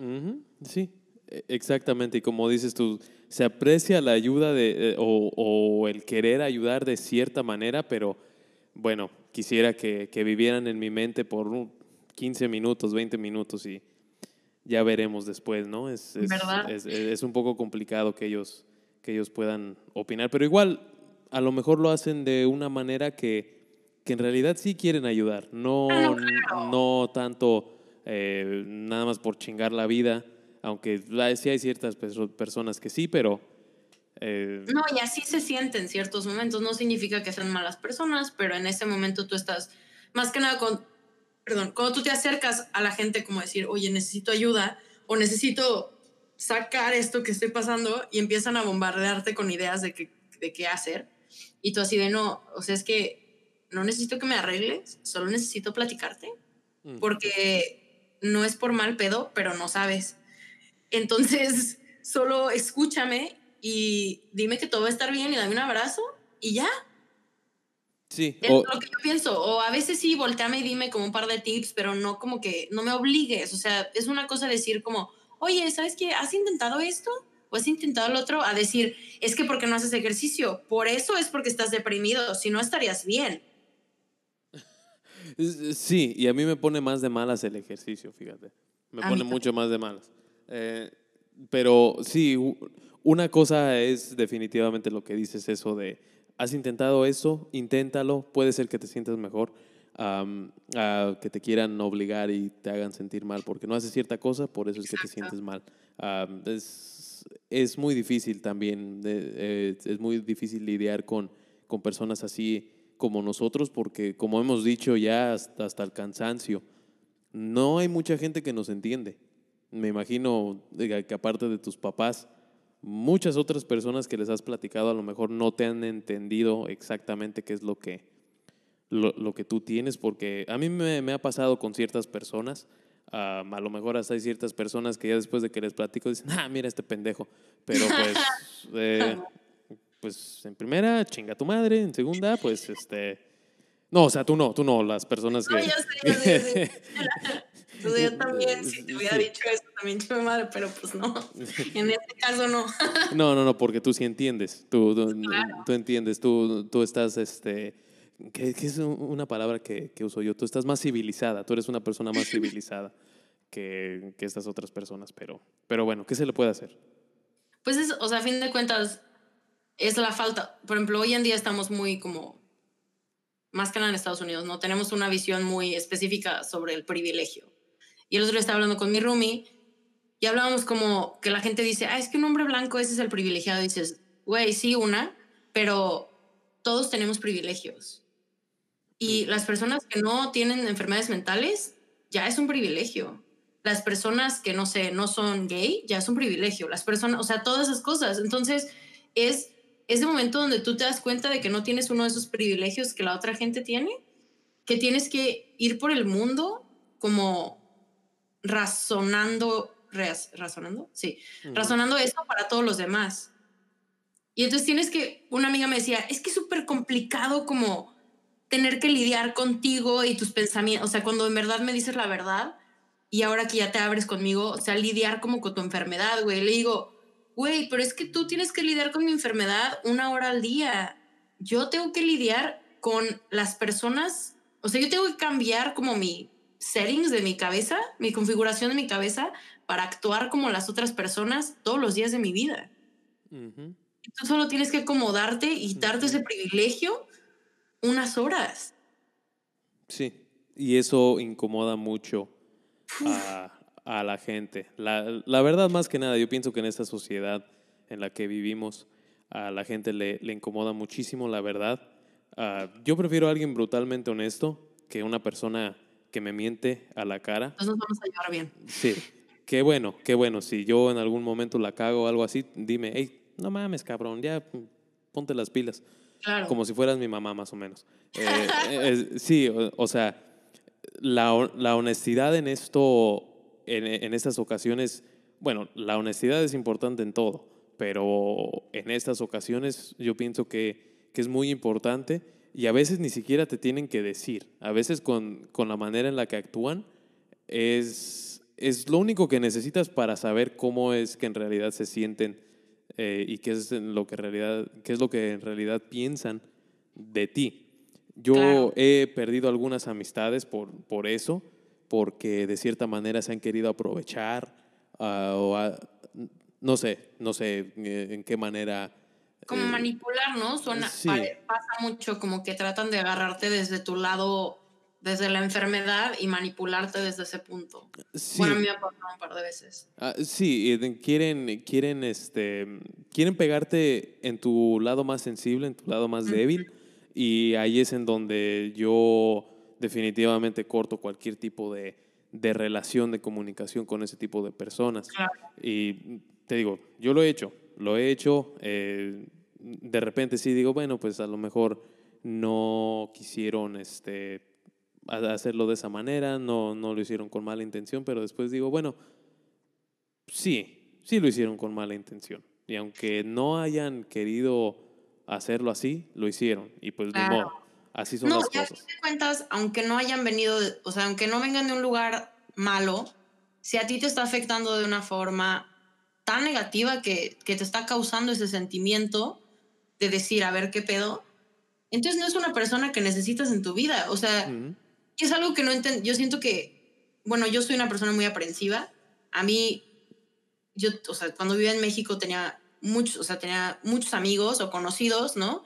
Sí, E, exactamente, y como dices tú, se aprecia la ayuda de, o, el querer ayudar de cierta manera, pero bueno, quisiera que, vivieran en mi mente por 15 minutos, 20 minutos y ya veremos después, ¿no? Es, es, un poco complicado que ellos, que ellos puedan opinar, pero igual a lo mejor lo hacen de una manera que, en realidad sí quieren ayudar, no, ah, no tanto eh, nada más por chingar la vida, aunque sí hay ciertas personas que sí, pero... Eh, no, y así se sienten en ciertos momentos, no significa que sean malas personas, pero en ese momento tú estás, más que nada con, perdón, cuando tú te acercas a la gente como decir, oye, necesito ayuda o necesito sacar esto que estoy pasando y empiezan a bombardearte con ideas de, que, de qué hacer y tú así de no, o sea, es que no necesito que me arregles, solo necesito platicarte, mm. porque no es por mal pedo, pero no sabes. Entonces, solo escúchame y dime que todo va a estar bien y dame un abrazo y ya. Sí. Es lo que yo pienso. O a veces sí, volteame y dime como un par de tips, pero no como que no me obligues. O sea, es una cosa decir como, oye, ¿sabes qué? ¿Has intentado esto? o has intentado el otro a decir, es que porque no haces ejercicio, por eso es porque estás deprimido, si no estarías bien. Sí, y a mí me pone más de malas el ejercicio, fíjate. Me pone mucho más de malas. Eh, pero sí, una cosa es definitivamente lo que dices, eso de, has intentado eso, inténtalo, puede ser que te sientas mejor. a que te quieran obligar y te hagan sentir mal porque no haces cierta cosa, por eso es que te sientes mal. es, es muy difícil también, eh, es muy difícil lidiar con, con personas así como nosotros, porque como hemos dicho ya hasta, hasta, el cansancio, no hay mucha gente que nos entiende. Me imagino que aparte de tus papás, muchas otras personas que les has platicado a lo mejor no te han entendido exactamente qué es lo que, lo, lo que tú tienes, porque a mí me, me ha pasado con ciertas personas a lo mejor hasta hay ciertas personas que ya después de que les platico dicen, ah, mira este pendejo. Pero pues, eh, pues en primera, chinga tu madre. En segunda, pues este. No, o sea, tú no, tú no, las personas que. No, yo también, si te hubiera dicho eso, también chinga madre, pero pues no. En este caso no. No, no, no, porque tú sí entiendes. Tú, tú, entiendes, tú, tú estás, este que, es una palabra que, que, uso yo, tú estás más civilizada, tú eres una persona más civilizada que, que, estas otras personas, pero, pero bueno, ¿qué se le puede hacer? Pues es, o sea, a fin de cuentas, es la falta, por ejemplo, hoy en día estamos muy como, más que nada en Estados Unidos, ¿no? Tenemos una visión muy específica sobre el privilegio. Y el otro día estaba hablando con mi roomie y hablábamos como que la gente dice, ah, es que un hombre blanco ese es el privilegiado. Y dices, güey, sí, una, pero todos tenemos privilegios. Y las personas que no tienen enfermedades mentales, ya es un privilegio. Las personas que no sé, no son gay, ya es un privilegio. Las personas, o sea, todas esas cosas. Entonces, es ese momento donde tú te das cuenta de que no tienes uno de esos privilegios que la otra gente tiene, que tienes que ir por el mundo como razonando, razonando, sí, razonando eso para todos los demás. Y entonces tienes que, una amiga me decía, es que es súper complicado como tener que lidiar contigo y tus pensamientos, o sea, cuando en verdad me dices la verdad y ahora que ya te abres conmigo, o sea, lidiar como con tu enfermedad, güey, le digo, güey, pero es que tú tienes que lidiar con mi enfermedad una hora al día. Yo tengo que lidiar con las personas, o sea, yo tengo que cambiar como mi settings de mi cabeza, mi configuración de mi cabeza para actuar como las otras personas todos los días de mi vida. Tú solo tienes que acomodarte y darte ese privilegio unas horas. Sí, y eso incomoda mucho a, la gente. La, la, verdad, más que nada, yo pienso que en esta sociedad en la que vivimos, a la gente le, le incomoda muchísimo la verdad. Uh, yo prefiero a alguien brutalmente honesto que una persona que me miente a la cara. Entonces nos vamos a llevar bien. Sí, qué bueno, qué bueno. Si yo en algún momento la cago o algo así, dime, hey, no mames, cabrón, ya ponte las pilas. Como si fueras mi mamá, más o menos. Eh, eh, sí, o, sea, la, la, honestidad en esto, en, en, estas ocasiones, bueno, la honestidad es importante en todo, pero en estas ocasiones yo pienso que, que es muy importante y a veces ni siquiera te tienen que decir. A veces con, con la manera en la que actúan es, es lo único que necesitas para saber cómo es que en realidad se sienten eh, y qué es, lo que realidad, qué es lo que en realidad piensan de ti. Yo he perdido algunas amistades por, por eso, porque de cierta manera se han querido aprovechar ah, o no sé, no sé eh, en qué manera. Como eh, manipular, ¿no? Suena, pasa mucho como que tratan de agarrarte desde tu lado desde la enfermedad y manipularte desde ese punto. Bueno, a mí me ha pasado un par de veces. Ah, sí, quieren, quieren, este, quieren pegarte en tu lado más sensible, en tu lado más débil, y ahí es en donde yo definitivamente corto cualquier tipo de, de relación, de comunicación con ese tipo de personas. Y te digo, yo lo he hecho, lo he hecho. Eh, de repente sí digo, bueno, pues a lo mejor no quisieron este, hacerlo de esa manera, no, no lo hicieron con mala intención, pero después digo, bueno, sí, sí lo hicieron con mala intención. Y aunque no hayan querido hacerlo así, lo hicieron. Y pues no, así son las cosas. No, te cuentas, aunque no hayan venido, o sea, aunque no vengan de un lugar malo, si a ti te está afectando de una forma tan negativa que, que te está causando ese sentimiento de decir, a ver qué pedo, entonces no es una persona que necesitas en tu vida. O sea, es algo que no entiendo. Yo siento que, bueno, yo soy una persona muy aprensiva. A mí, yo, o sea, cuando vivía en México tenía muchos, o sea, tenía muchos amigos o conocidos, ¿no?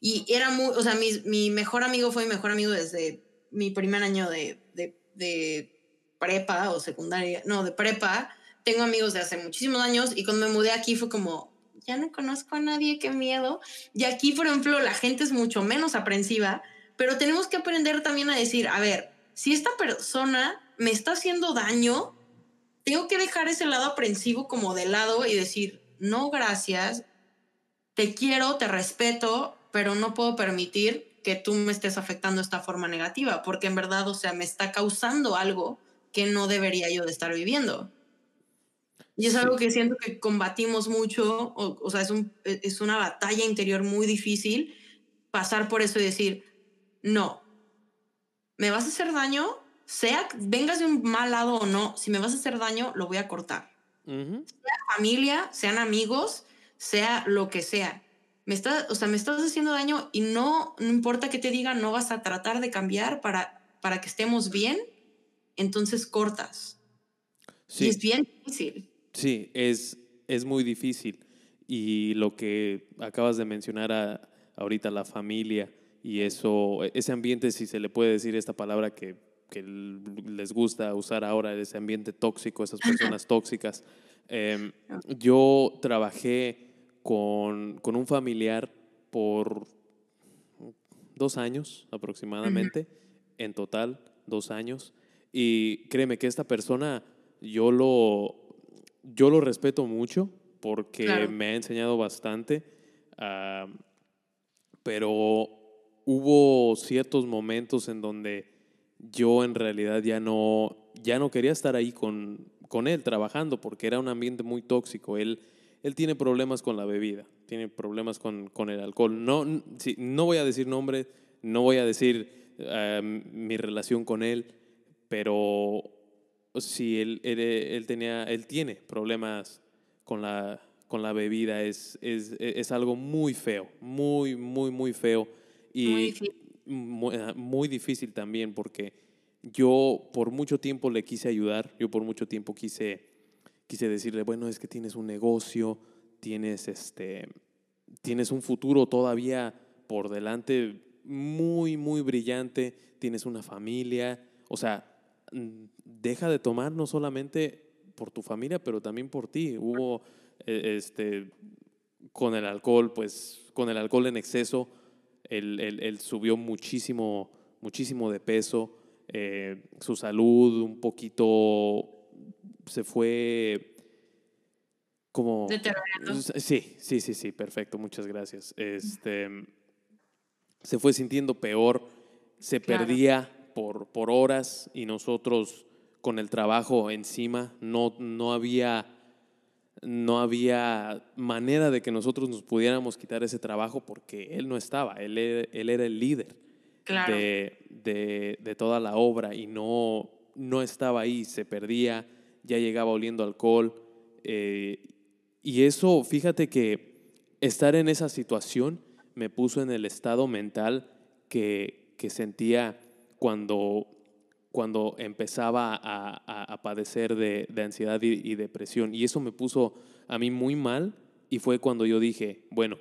Y era muy, o sea, mi, mi mejor amigo fue mi mejor amigo desde mi primer año de, de, de prepa o secundaria, no, de prepa. Tengo amigos de hace muchísimos años y cuando me mudé aquí fue como, ya no conozco a nadie, qué miedo. Y aquí, por ejemplo, la gente es mucho menos aprensiva pero tenemos que aprender también a decir, a ver, si esta persona me está haciendo daño, tengo que dejar ese lado aprensivo como de lado y decir, no, gracias, te quiero, te respeto, pero no puedo permitir que tú me estés afectando de esta forma negativa, porque en verdad, o sea, me está causando algo que no debería yo de estar viviendo. Y es algo que siento que combatimos mucho, o, o sea, es, un, es una batalla interior muy difícil pasar por eso y decir, no. ¿Me vas a hacer daño? Sea, vengas de un mal lado o no, si me vas a hacer daño, lo voy a cortar. Sea familia, sean amigos, sea lo que sea. Me está, o sea, me estás haciendo daño y no, no importa que te diga, no vas a tratar de cambiar para, para que estemos bien, entonces cortas. Sí. Y es bien difícil. Sí, es, es muy difícil. Y lo que acabas de mencionar a, ahorita, la familia, y eso, ese ambiente, si se le puede decir esta palabra que, que les gusta usar ahora, ese ambiente tóxico, esas personas tóxicas. Em, yo trabajé con, con, un familiar por dos años aproximadamente, en total, dos años. Y créeme que esta persona, yo lo, yo lo respeto mucho porque me ha enseñado bastante, uh, pero hubo ciertos momentos en donde yo en realidad ya no, ya no quería estar ahí con, con él trabajando porque era un ambiente muy tóxico. Él, él tiene problemas con la bebida, tiene problemas con, con el alcohol. No, no voy a decir nombre, no voy a decir eh, mi relación con él, pero sí, él, él, tenía, él tiene problemas con la, con la bebida. Es, es, es algo muy feo, muy, muy, muy feo y muy difícil. muy difícil también porque yo por mucho tiempo le quise ayudar, yo por mucho tiempo quise, quise decirle, bueno, es que tienes un negocio, tienes, este, tienes un futuro todavía por delante muy, muy brillante, tienes una familia, o sea, deja de tomar no solamente por tu familia, pero también por ti. Hubo, e, este, con el alcohol, pues, con el alcohol en exceso, él, subió muchísimo, muchísimo de peso, eh, su salud un poquito se fue como... Sí, sí, sí, sí, perfecto, muchas gracias. Este, se fue sintiendo peor, se perdía por, por horas y nosotros con el trabajo encima no, no había no había manera de que nosotros nos pudiéramos quitar ese trabajo porque él no estaba, él, era, él era el líder de, de, toda la obra y no, no estaba ahí, se perdía, ya llegaba oliendo alcohol. Eh, y eso, fíjate que estar en esa situación me puso en el estado mental que, que sentía cuando, cuando empezaba a, a, padecer de, de ansiedad y, y, depresión. Y eso me puso a mí muy mal y fue cuando yo dije, bueno,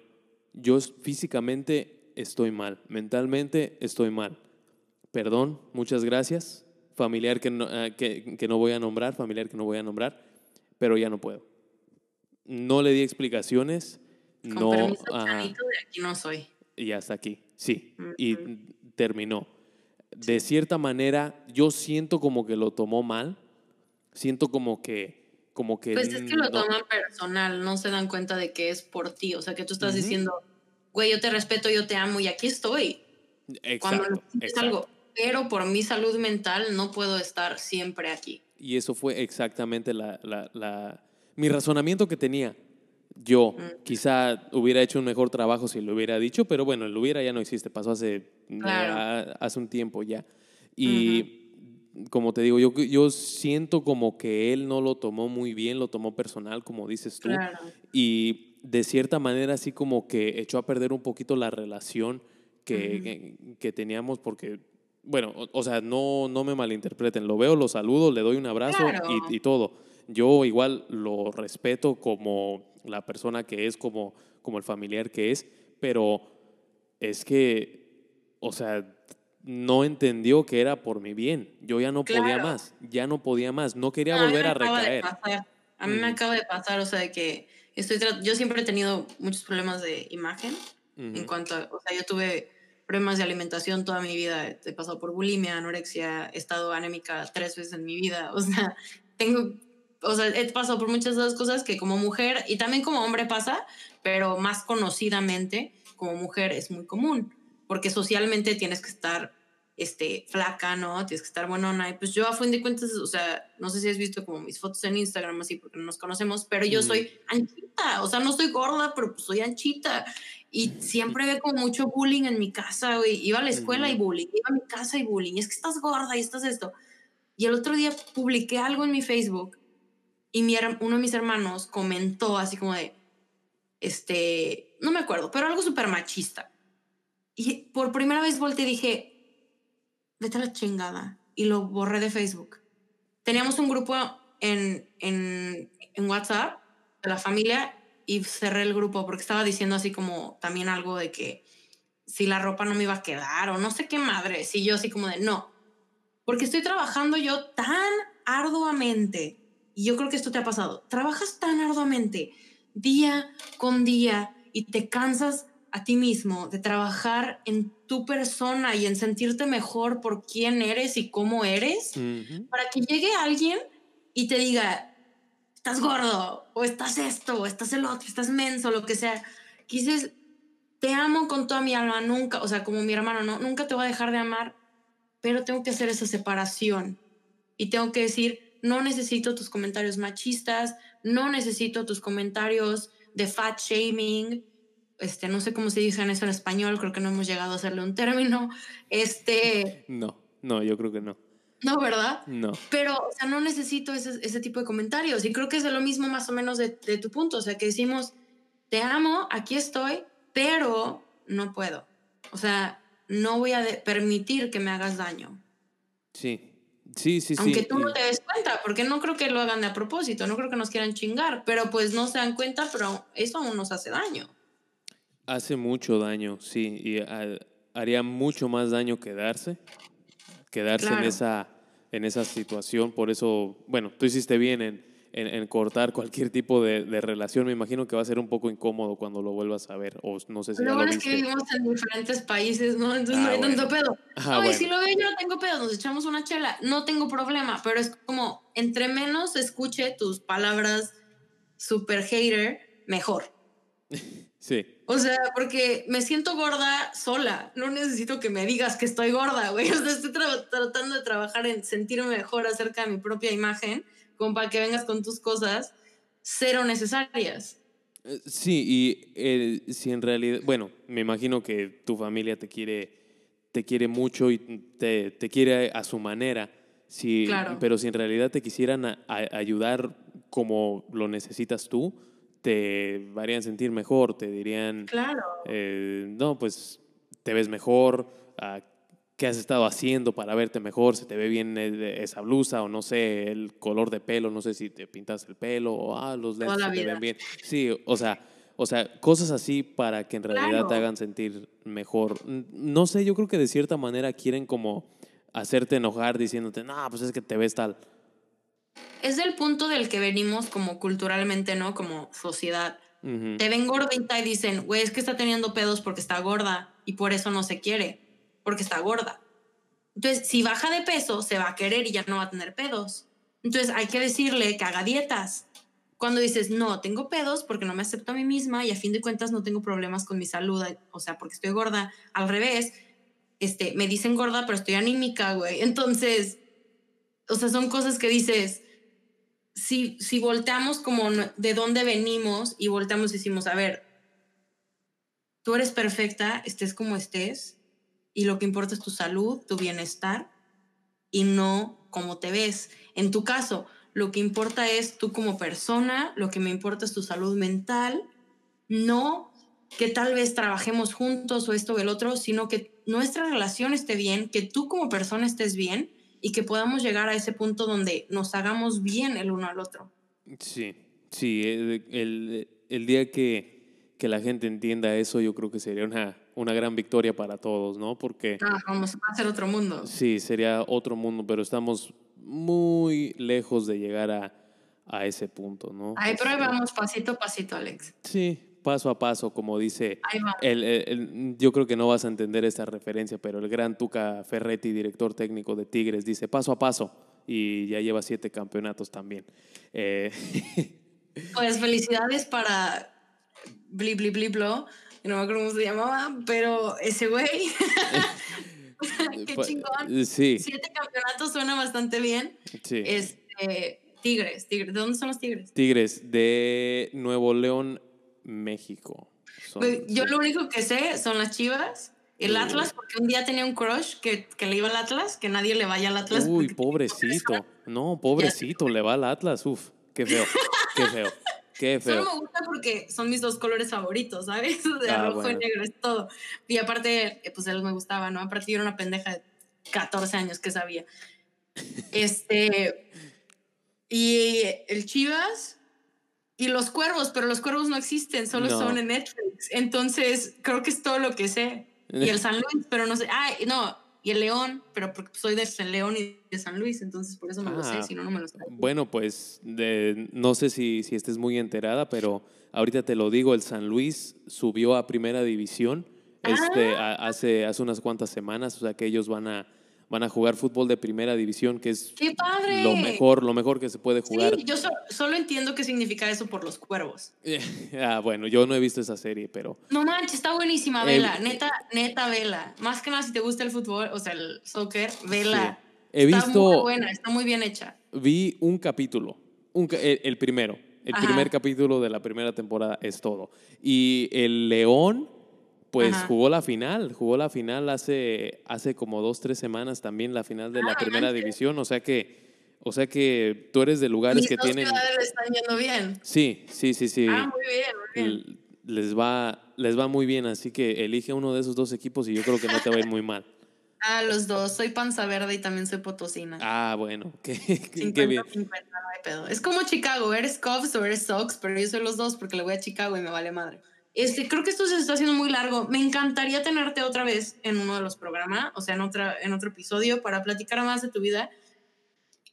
yo físicamente estoy mal, mentalmente estoy mal. Perdón, muchas gracias. Familiar que no, ah, que, que no voy a nombrar, familiar que no voy a nombrar, pero ya no puedo. No le di explicaciones. Con no, permiso, de aquí no soy. Y hasta aquí, sí. Y terminó. De cierta manera, yo siento como que lo tomó mal. Siento como que como que... Pues es que lo toman personal, no se dan cuenta de que es por ti, o sea, que tú estás diciendo, güey, yo te respeto, yo te amo y aquí estoy. Exacto, Cuando necesitas algo, pero por mi salud mental no puedo estar siempre aquí. Y eso fue exactamente la, la, la mi razonamiento que tenía. Yo quizá hubiera hecho un mejor trabajo si lo hubiera dicho, pero bueno, lo hubiera ya no existe, pasó hace, hace un tiempo ya. Y como te digo, yo, yo siento como que él no lo tomó muy bien, lo tomó personal, como dices tú. Y de cierta manera así como que echó a perder un poquito la relación que, que, teníamos porque, bueno, o, sea, no, no me malinterpreten, lo veo, lo saludo, le doy un abrazo y, y, todo. Yo igual lo respeto como la persona que es, como, como el familiar que es, pero es que, o sea, no entendió que era por mi bien. Yo ya no podía más, ya no podía más, no quería volver a, recaer. A mí me acaba de pasar, o sea, de que estoy yo siempre he tenido muchos problemas de imagen en cuanto a, o sea, yo tuve problemas de alimentación toda mi vida, he pasado por bulimia, anorexia, he estado anémica tres veces en mi vida, o sea, tengo, o sea, he pasado por muchas de las cosas que como mujer y también como hombre pasa, pero más conocidamente como mujer es muy común porque socialmente tienes que estar este, flaca, ¿no? Tienes que estar buenona. Y pues yo a fin de cuentas, o sea, no sé si has visto como mis fotos en Instagram así, porque no nos conocemos, pero yo soy anchita, o sea, no estoy gorda, pero pues soy anchita. Y siempre ve como mucho bullying en mi casa, güey. Iba a la escuela y bullying, iba a mi casa y bullying. Y es que estás gorda y estás esto. Y el otro día publiqué algo en mi Facebook y mi, uno de mis hermanos comentó así como de, este, no me acuerdo, pero algo súper machista. Y por primera vez volteé y dije, vete a la chingada. Y lo borré de Facebook. Teníamos un grupo en, en, en WhatsApp de la familia y cerré el grupo porque estaba diciendo así como también algo de que si la ropa no me iba a quedar o no sé qué madre. Si yo así como de no. Porque estoy trabajando yo tan arduamente. Y yo creo que esto te ha pasado. Trabajas tan arduamente día con día y te cansas a ti mismo, de trabajar en tu persona y en sentirte mejor por quién eres y cómo eres, para que llegue alguien y te diga, estás gordo, o estás esto, o estás el otro, estás menso, lo que sea. Quises, te amo con toda mi alma, nunca, o sea, como mi hermano, no, nunca te voy a dejar de amar, pero tengo que hacer esa separación y tengo que decir, no necesito tus comentarios machistas, no necesito tus comentarios de fat shaming, este, no sé cómo se dice en eso en español, creo que no hemos llegado a hacerle un término, este... No, no, yo creo que no. No, ¿verdad? No. Pero, o sea, no necesito ese, ese tipo de comentarios y creo que es de lo mismo más o menos de, de tu punto, o sea, que decimos, te amo, aquí estoy, pero no puedo. O sea, no voy a permitir que me hagas daño. Sí, Sí, sí, sí. Aunque tú no te des cuenta, porque no creo que lo hagan de a propósito, no creo que nos quieran chingar, pero pues no se dan cuenta, pero eso aún nos hace daño. Hace mucho daño, sí, y haría mucho más daño quedarse, quedarse en, esa, en esa situación. Por eso, bueno, tú hiciste bien en, en, cortar cualquier tipo de, de, relación. Me imagino que va a ser un poco incómodo cuando lo vuelvas a ver, o no sé si Lo bueno es que vivimos en diferentes países, ¿no? Entonces no ah, hay tanto pedo. Ah, Oye, si lo veo yo no tengo pedo, nos echamos una chela, no tengo problema, pero es como, entre menos escuche tus palabras super hater, mejor. sí. O sea, porque me siento gorda sola. No necesito que me digas que estoy gorda, güey. O sea, estoy tratando de trabajar en sentirme mejor acerca de mi propia imagen, como para que vengas con tus cosas cero necesarias. Eh, sí, y eh, si en realidad, bueno, me imagino que tu familia te quiere, te quiere mucho y te, te quiere a su manera, Si, Pero si en realidad te quisieran ayudar como lo necesitas tú, te harían sentir mejor, te dirían, claro. Eh, no, pues te ves mejor, qué has estado haciendo para verte mejor, se te ve bien esa blusa o no sé, el color de pelo, no sé si te pintas el pelo o ah, los lentes se te ven bien. Sí, o sea, o sea, cosas así para que en realidad te hagan sentir mejor. No sé, yo creo que de cierta manera quieren como hacerte enojar diciéndote, no, pues es que te ves tal. Es el punto del que venimos como culturalmente, ¿no? Como sociedad. Te ven gordita y dicen, güey, es que está teniendo pedos porque está gorda y por eso no se quiere, porque está gorda. Entonces, si baja de peso, se va a querer y ya no va a tener pedos. Entonces, hay que decirle que haga dietas. Cuando dices, no, tengo pedos porque no me acepto a mí misma y a fin de cuentas no tengo problemas con mi salud, o sea, porque estoy gorda, al revés, este, me dicen gorda, pero estoy anímica, güey. Entonces, o sea, son cosas que dices, si, si volteamos como de dónde venimos y volteamos y decimos, a ver, tú eres perfecta, estés como estés, y lo que importa es tu salud, tu bienestar, y no cómo te ves. En tu caso, lo que importa es tú como persona, lo que me importa es tu salud mental, no que tal vez trabajemos juntos o esto o el otro, sino que nuestra relación esté bien, que tú como persona estés bien y que podamos llegar a ese punto donde nos hagamos bien el uno al otro. Sí, sí, el, el, día que, que, la gente entienda eso, yo creo que sería una, una gran victoria para todos, ¿no? Porque... Ah, vamos a hacer otro mundo. Sí, sería otro mundo, pero estamos muy lejos de llegar a, a ese punto, ¿no? Ahí, pero ahí vamos pasito a pasito, Alex. Sí, paso a paso, como dice. El, yo creo que no vas a entender esta referencia, pero el gran Tuca Ferretti, director técnico de Tigres, dice paso a paso y ya lleva siete campeonatos también. Eh, pues felicidades para Bli Bli Bli Blo, no me acuerdo cómo se llamaba, pero ese güey. Qué pues, chingón. Sí. Siete campeonatos suena bastante bien. Sí. Este, tigres, Tigres. ¿De dónde son los Tigres? Tigres, de Nuevo León, México. Pues, yo lo único que sé son las chivas. El Atlas, porque un día tenía un crush que, que, le iba al Atlas, que nadie le vaya al Atlas. Uy, pobrecito. No, pobrecito, le va al Atlas. Uf, qué feo, qué feo. Qué feo. Solo me gusta porque son mis dos colores favoritos, ¿sabes? De ah, rojo y negro, es todo. Y aparte, eh, pues él me gustaba, ¿no? Aparte, yo era una pendeja de 14 años que sabía. Este. Y el Chivas, y los cuervos, pero los cuervos no existen, solo son en Netflix. Entonces, creo que es todo lo que sé. Y el San Luis, pero no sé. Ah, no, y el León, pero porque soy de San León y de San Luis, entonces por eso me lo sé, ah, si no, no me lo sé. Bueno, pues de, no sé si, si estés muy enterada, pero ahorita te lo digo, el San Luis subió a primera división este, ah. hace, hace unas cuantas semanas, o sea que ellos van a van a jugar fútbol de primera división, que es lo mejor, lo mejor que se puede jugar. Sí, yo solo entiendo qué significa eso por los cuervos. ah, bueno, yo no he visto esa serie, pero. No manches, está buenísima, vela. neta, neta, vela. Más que nada, si te gusta el fútbol, o sea, el soccer, vela. He está muy buena, está muy bien hecha. Vi un capítulo, un, el, primero. El primer capítulo de la primera temporada es todo. Y el León pues jugó la final, jugó la final hace, hace como dos, tres semanas también, la final de la ah, primera división, o sea que, o sea que tú eres de lugares que tienen... están yendo bien. Sí, sí, sí, sí. Ah, muy bien, muy bien. Les va, les va muy bien, así que elige uno de esos dos equipos y yo creo que no te va a ir muy mal. Ah, los dos. Soy panza verde y también soy potosina. Ah, bueno. Qué, qué bien. Es como Chicago. Eres Cubs o eres Sox, pero yo soy los dos porque le voy a Chicago y me vale madre. Este, creo que esto se está haciendo muy largo. Me encantaría tenerte otra vez en uno de los programas, o sea, en, otra, en otro episodio, para platicar más de tu vida.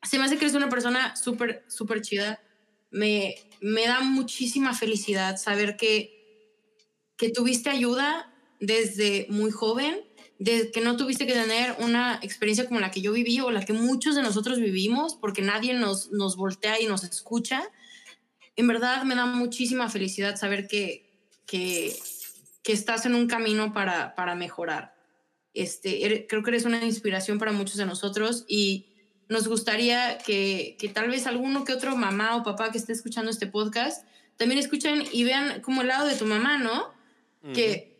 Se me hace que eres una persona súper, súper chida. Me, me da muchísima felicidad saber que, que tuviste ayuda desde muy joven, de que no tuviste que tener una experiencia como la que yo viví o la que muchos de nosotros vivimos, porque nadie nos, nos voltea y nos escucha. En verdad me da muchísima felicidad saber que, que, que estás en un camino para, para mejorar. Este, creo que eres una inspiración para muchos de nosotros y nos gustaría que, que, tal vez alguno que otro mamá o papá que esté escuchando este podcast también escuchen y vean como el lado de tu mamá, ¿no? Que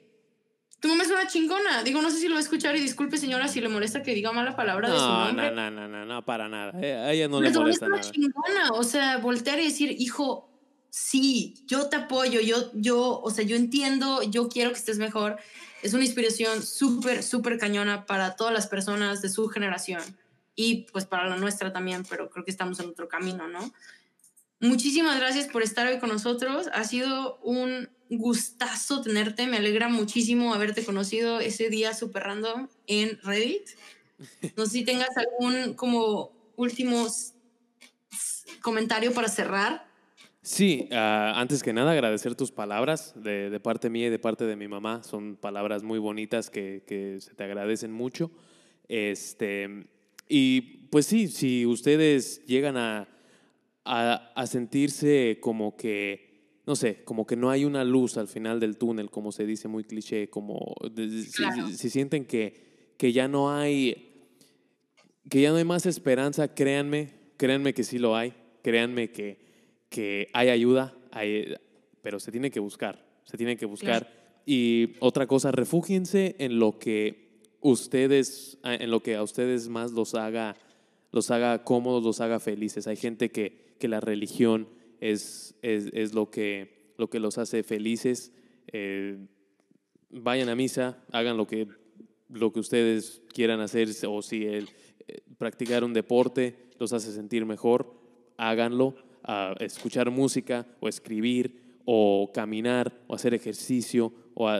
Tu mamá es una chingona. Digo, no sé si lo va a escuchar y disculpe, señora, si le molesta que diga mala palabra de su nombre. No, no, no, no, para nada. A ella no le molesta nada. Es una chingona. O sea, voltear y decir, hijo, sí, yo te apoyo, yo, yo, o sea, yo entiendo, yo quiero que estés mejor. Es una inspiración súper, súper cañona para todas las personas de su generación y pues para la nuestra también, pero creo que estamos en otro camino, ¿no? Muchísimas gracias por estar hoy con nosotros. Ha sido un gustazo tenerte. Me alegra muchísimo haberte conocido ese día super random en Reddit. No sé si tengas algún como último comentario para cerrar. Sí, ah, antes que nada agradecer tus palabras de, de, parte mía y de parte de mi mamá. Son palabras muy bonitas que, que se te agradecen mucho. Este, y pues sí, si ustedes llegan a, a, sentirse como que, no sé, como que no hay una luz al final del túnel, como se dice muy cliché, como si, sienten que, que ya no hay que ya no hay más esperanza, créanme, créanme que sí lo hay, créanme que, que hay ayuda, hay, pero se tiene que buscar, se tiene que buscar. Y otra cosa, refúgiense en lo que ustedes, en lo que a ustedes más los haga, los haga cómodos, los haga felices. Hay gente que, que la religión es, es, lo, que, lo que los hace felices. Eh, vayan a misa, hagan lo que, lo que ustedes quieran hacer, o si el, eh, practicar un deporte los hace sentir mejor, háganlo. A escuchar música o escribir o caminar o hacer ejercicio o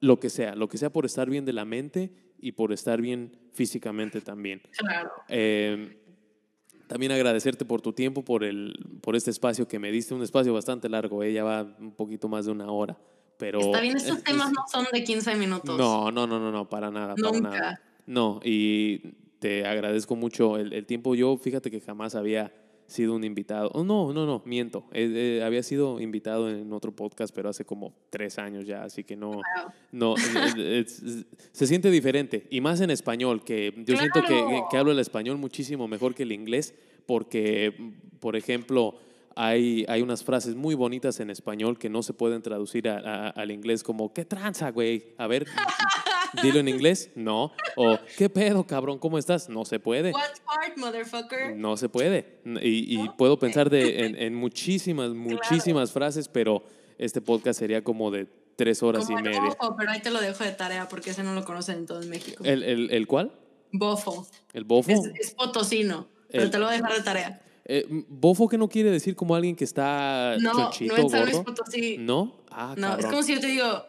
lo que sea, lo que sea por estar bien de la mente y por estar bien físicamente también. Claro. Eh, también agradecerte por tu tiempo, por, el, por este espacio que me diste, un espacio bastante largo, ella ¿eh? va un poquito más de una hora. Pero, Está bien, estos temas no son de 15 minutos. No, no, no, no, no para nada, para nada. No, y te agradezco mucho el, el tiempo. Yo, fíjate que jamás había sido un invitado. Oh, no, no, no, miento. Eh, eh, había sido invitado en otro podcast, pero hace como tres años ya, así que no. no se siente diferente. Y más en español, que yo siento que, que, hablo el español muchísimo mejor que el inglés, porque, por ejemplo, hay, hay unas frases muy bonitas en español que no se pueden traducir al inglés, como, ¿qué tranza, güey? A ver. Dilo en inglés, no. O, ¿qué pedo, cabrón? ¿Cómo estás? No se puede. What part, motherfucker? No se puede. Y, puedo pensar de, en, muchísimas, muchísimas frases, pero este podcast sería como de tres horas y media. Bofo, pero ahí te lo dejo de tarea porque ese no lo conocen en todo México. ¿El, el, el cuál? Bofo. ¿El bofo? Es, potosino, pero te lo voy a dejar de tarea. Eh, ¿Bofo que no quiere decir como alguien que está no, no es Potosí. ¿No? Ah, no, es como si yo te digo,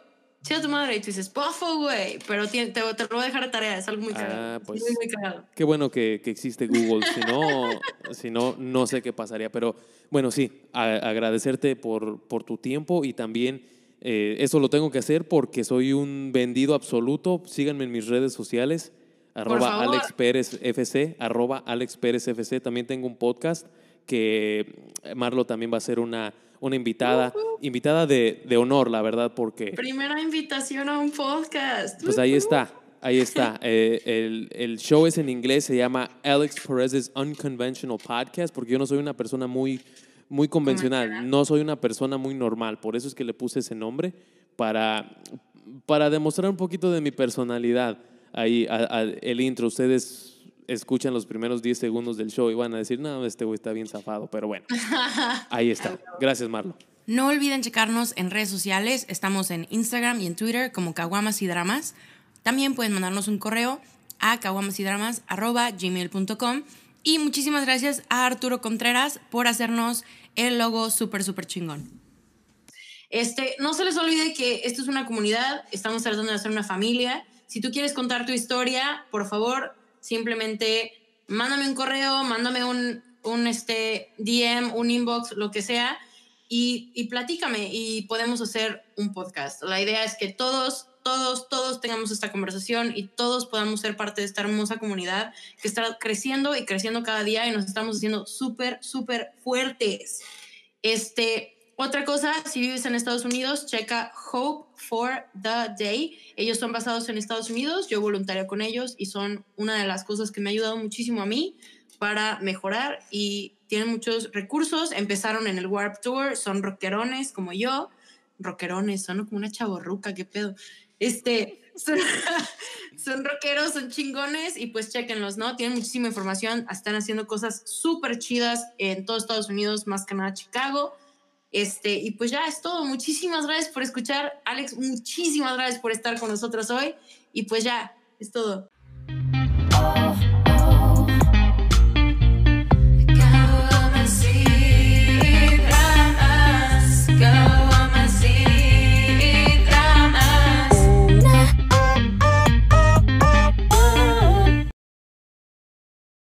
tu madre y tú dices, bofo, güey, pero te, te, lo voy a dejar de tarea, es algo muy caro. Ah, pues, muy, muy cagado. Qué bueno que, que existe Google, si no, si no, no sé qué pasaría, pero bueno, sí, agradecerte por, por tu tiempo y también eh, eso lo tengo que hacer porque soy un vendido absoluto, síganme en mis redes sociales, arroba Alex Pérez FC, arroba Alex Pérez FC, también tengo un podcast que Marlo también va a ser una una invitada, invitada de, de, honor, la verdad, porque... Primera invitación a un podcast. Pues ahí está, ahí está. Eh, el, el, show es en inglés, se llama Alex Perez's Unconventional Podcast, porque yo no soy una persona muy, muy convencional, no soy una persona muy normal, por eso es que le puse ese nombre, para, para demostrar un poquito de mi personalidad. Ahí, el intro, ustedes escuchan los primeros 10 segundos del show y van a decir, no, este güey está bien zafado, pero bueno, ahí está. Gracias, Marlo. No olviden checarnos en redes sociales, estamos en Instagram y en Twitter como Caguamas y Dramas. También pueden mandarnos un correo a caguamasidramas.gmail.com y muchísimas gracias a Arturo Contreras por hacernos el logo súper, súper chingón. Este, no se les olvide que esto es una comunidad, estamos tratando de hacer una familia. Si tú quieres contar tu historia, por favor, simplemente mándame un correo, mándame un, un este, DM, un inbox, lo que sea, y, y platícame y podemos hacer un podcast. La idea es que todos, todos, todos tengamos esta conversación y todos podamos ser parte de esta hermosa comunidad que está creciendo y creciendo cada día y nos estamos haciendo súper, súper fuertes. Este, otra cosa, si vives en Estados Unidos, checa Hope for the Day. Ellos son basados en Estados Unidos, yo voluntario con ellos y son una de las cosas que me ha ayudado muchísimo a mí para mejorar y tienen muchos recursos. Empezaron en el Warp Tour, son rockerones como yo. Rockerones, son como una chaborruca, qué pedo. Este, son, rockeros, son chingones y pues chequenlos, ¿no? Tienen muchísima información, están haciendo cosas súper chidas en todo Estados Unidos, más que nada Chicago. Este, y pues ya es todo. Muchísimas gracias por escuchar, Alex. Muchísimas gracias por estar con nosotros hoy. Y pues ya, es todo.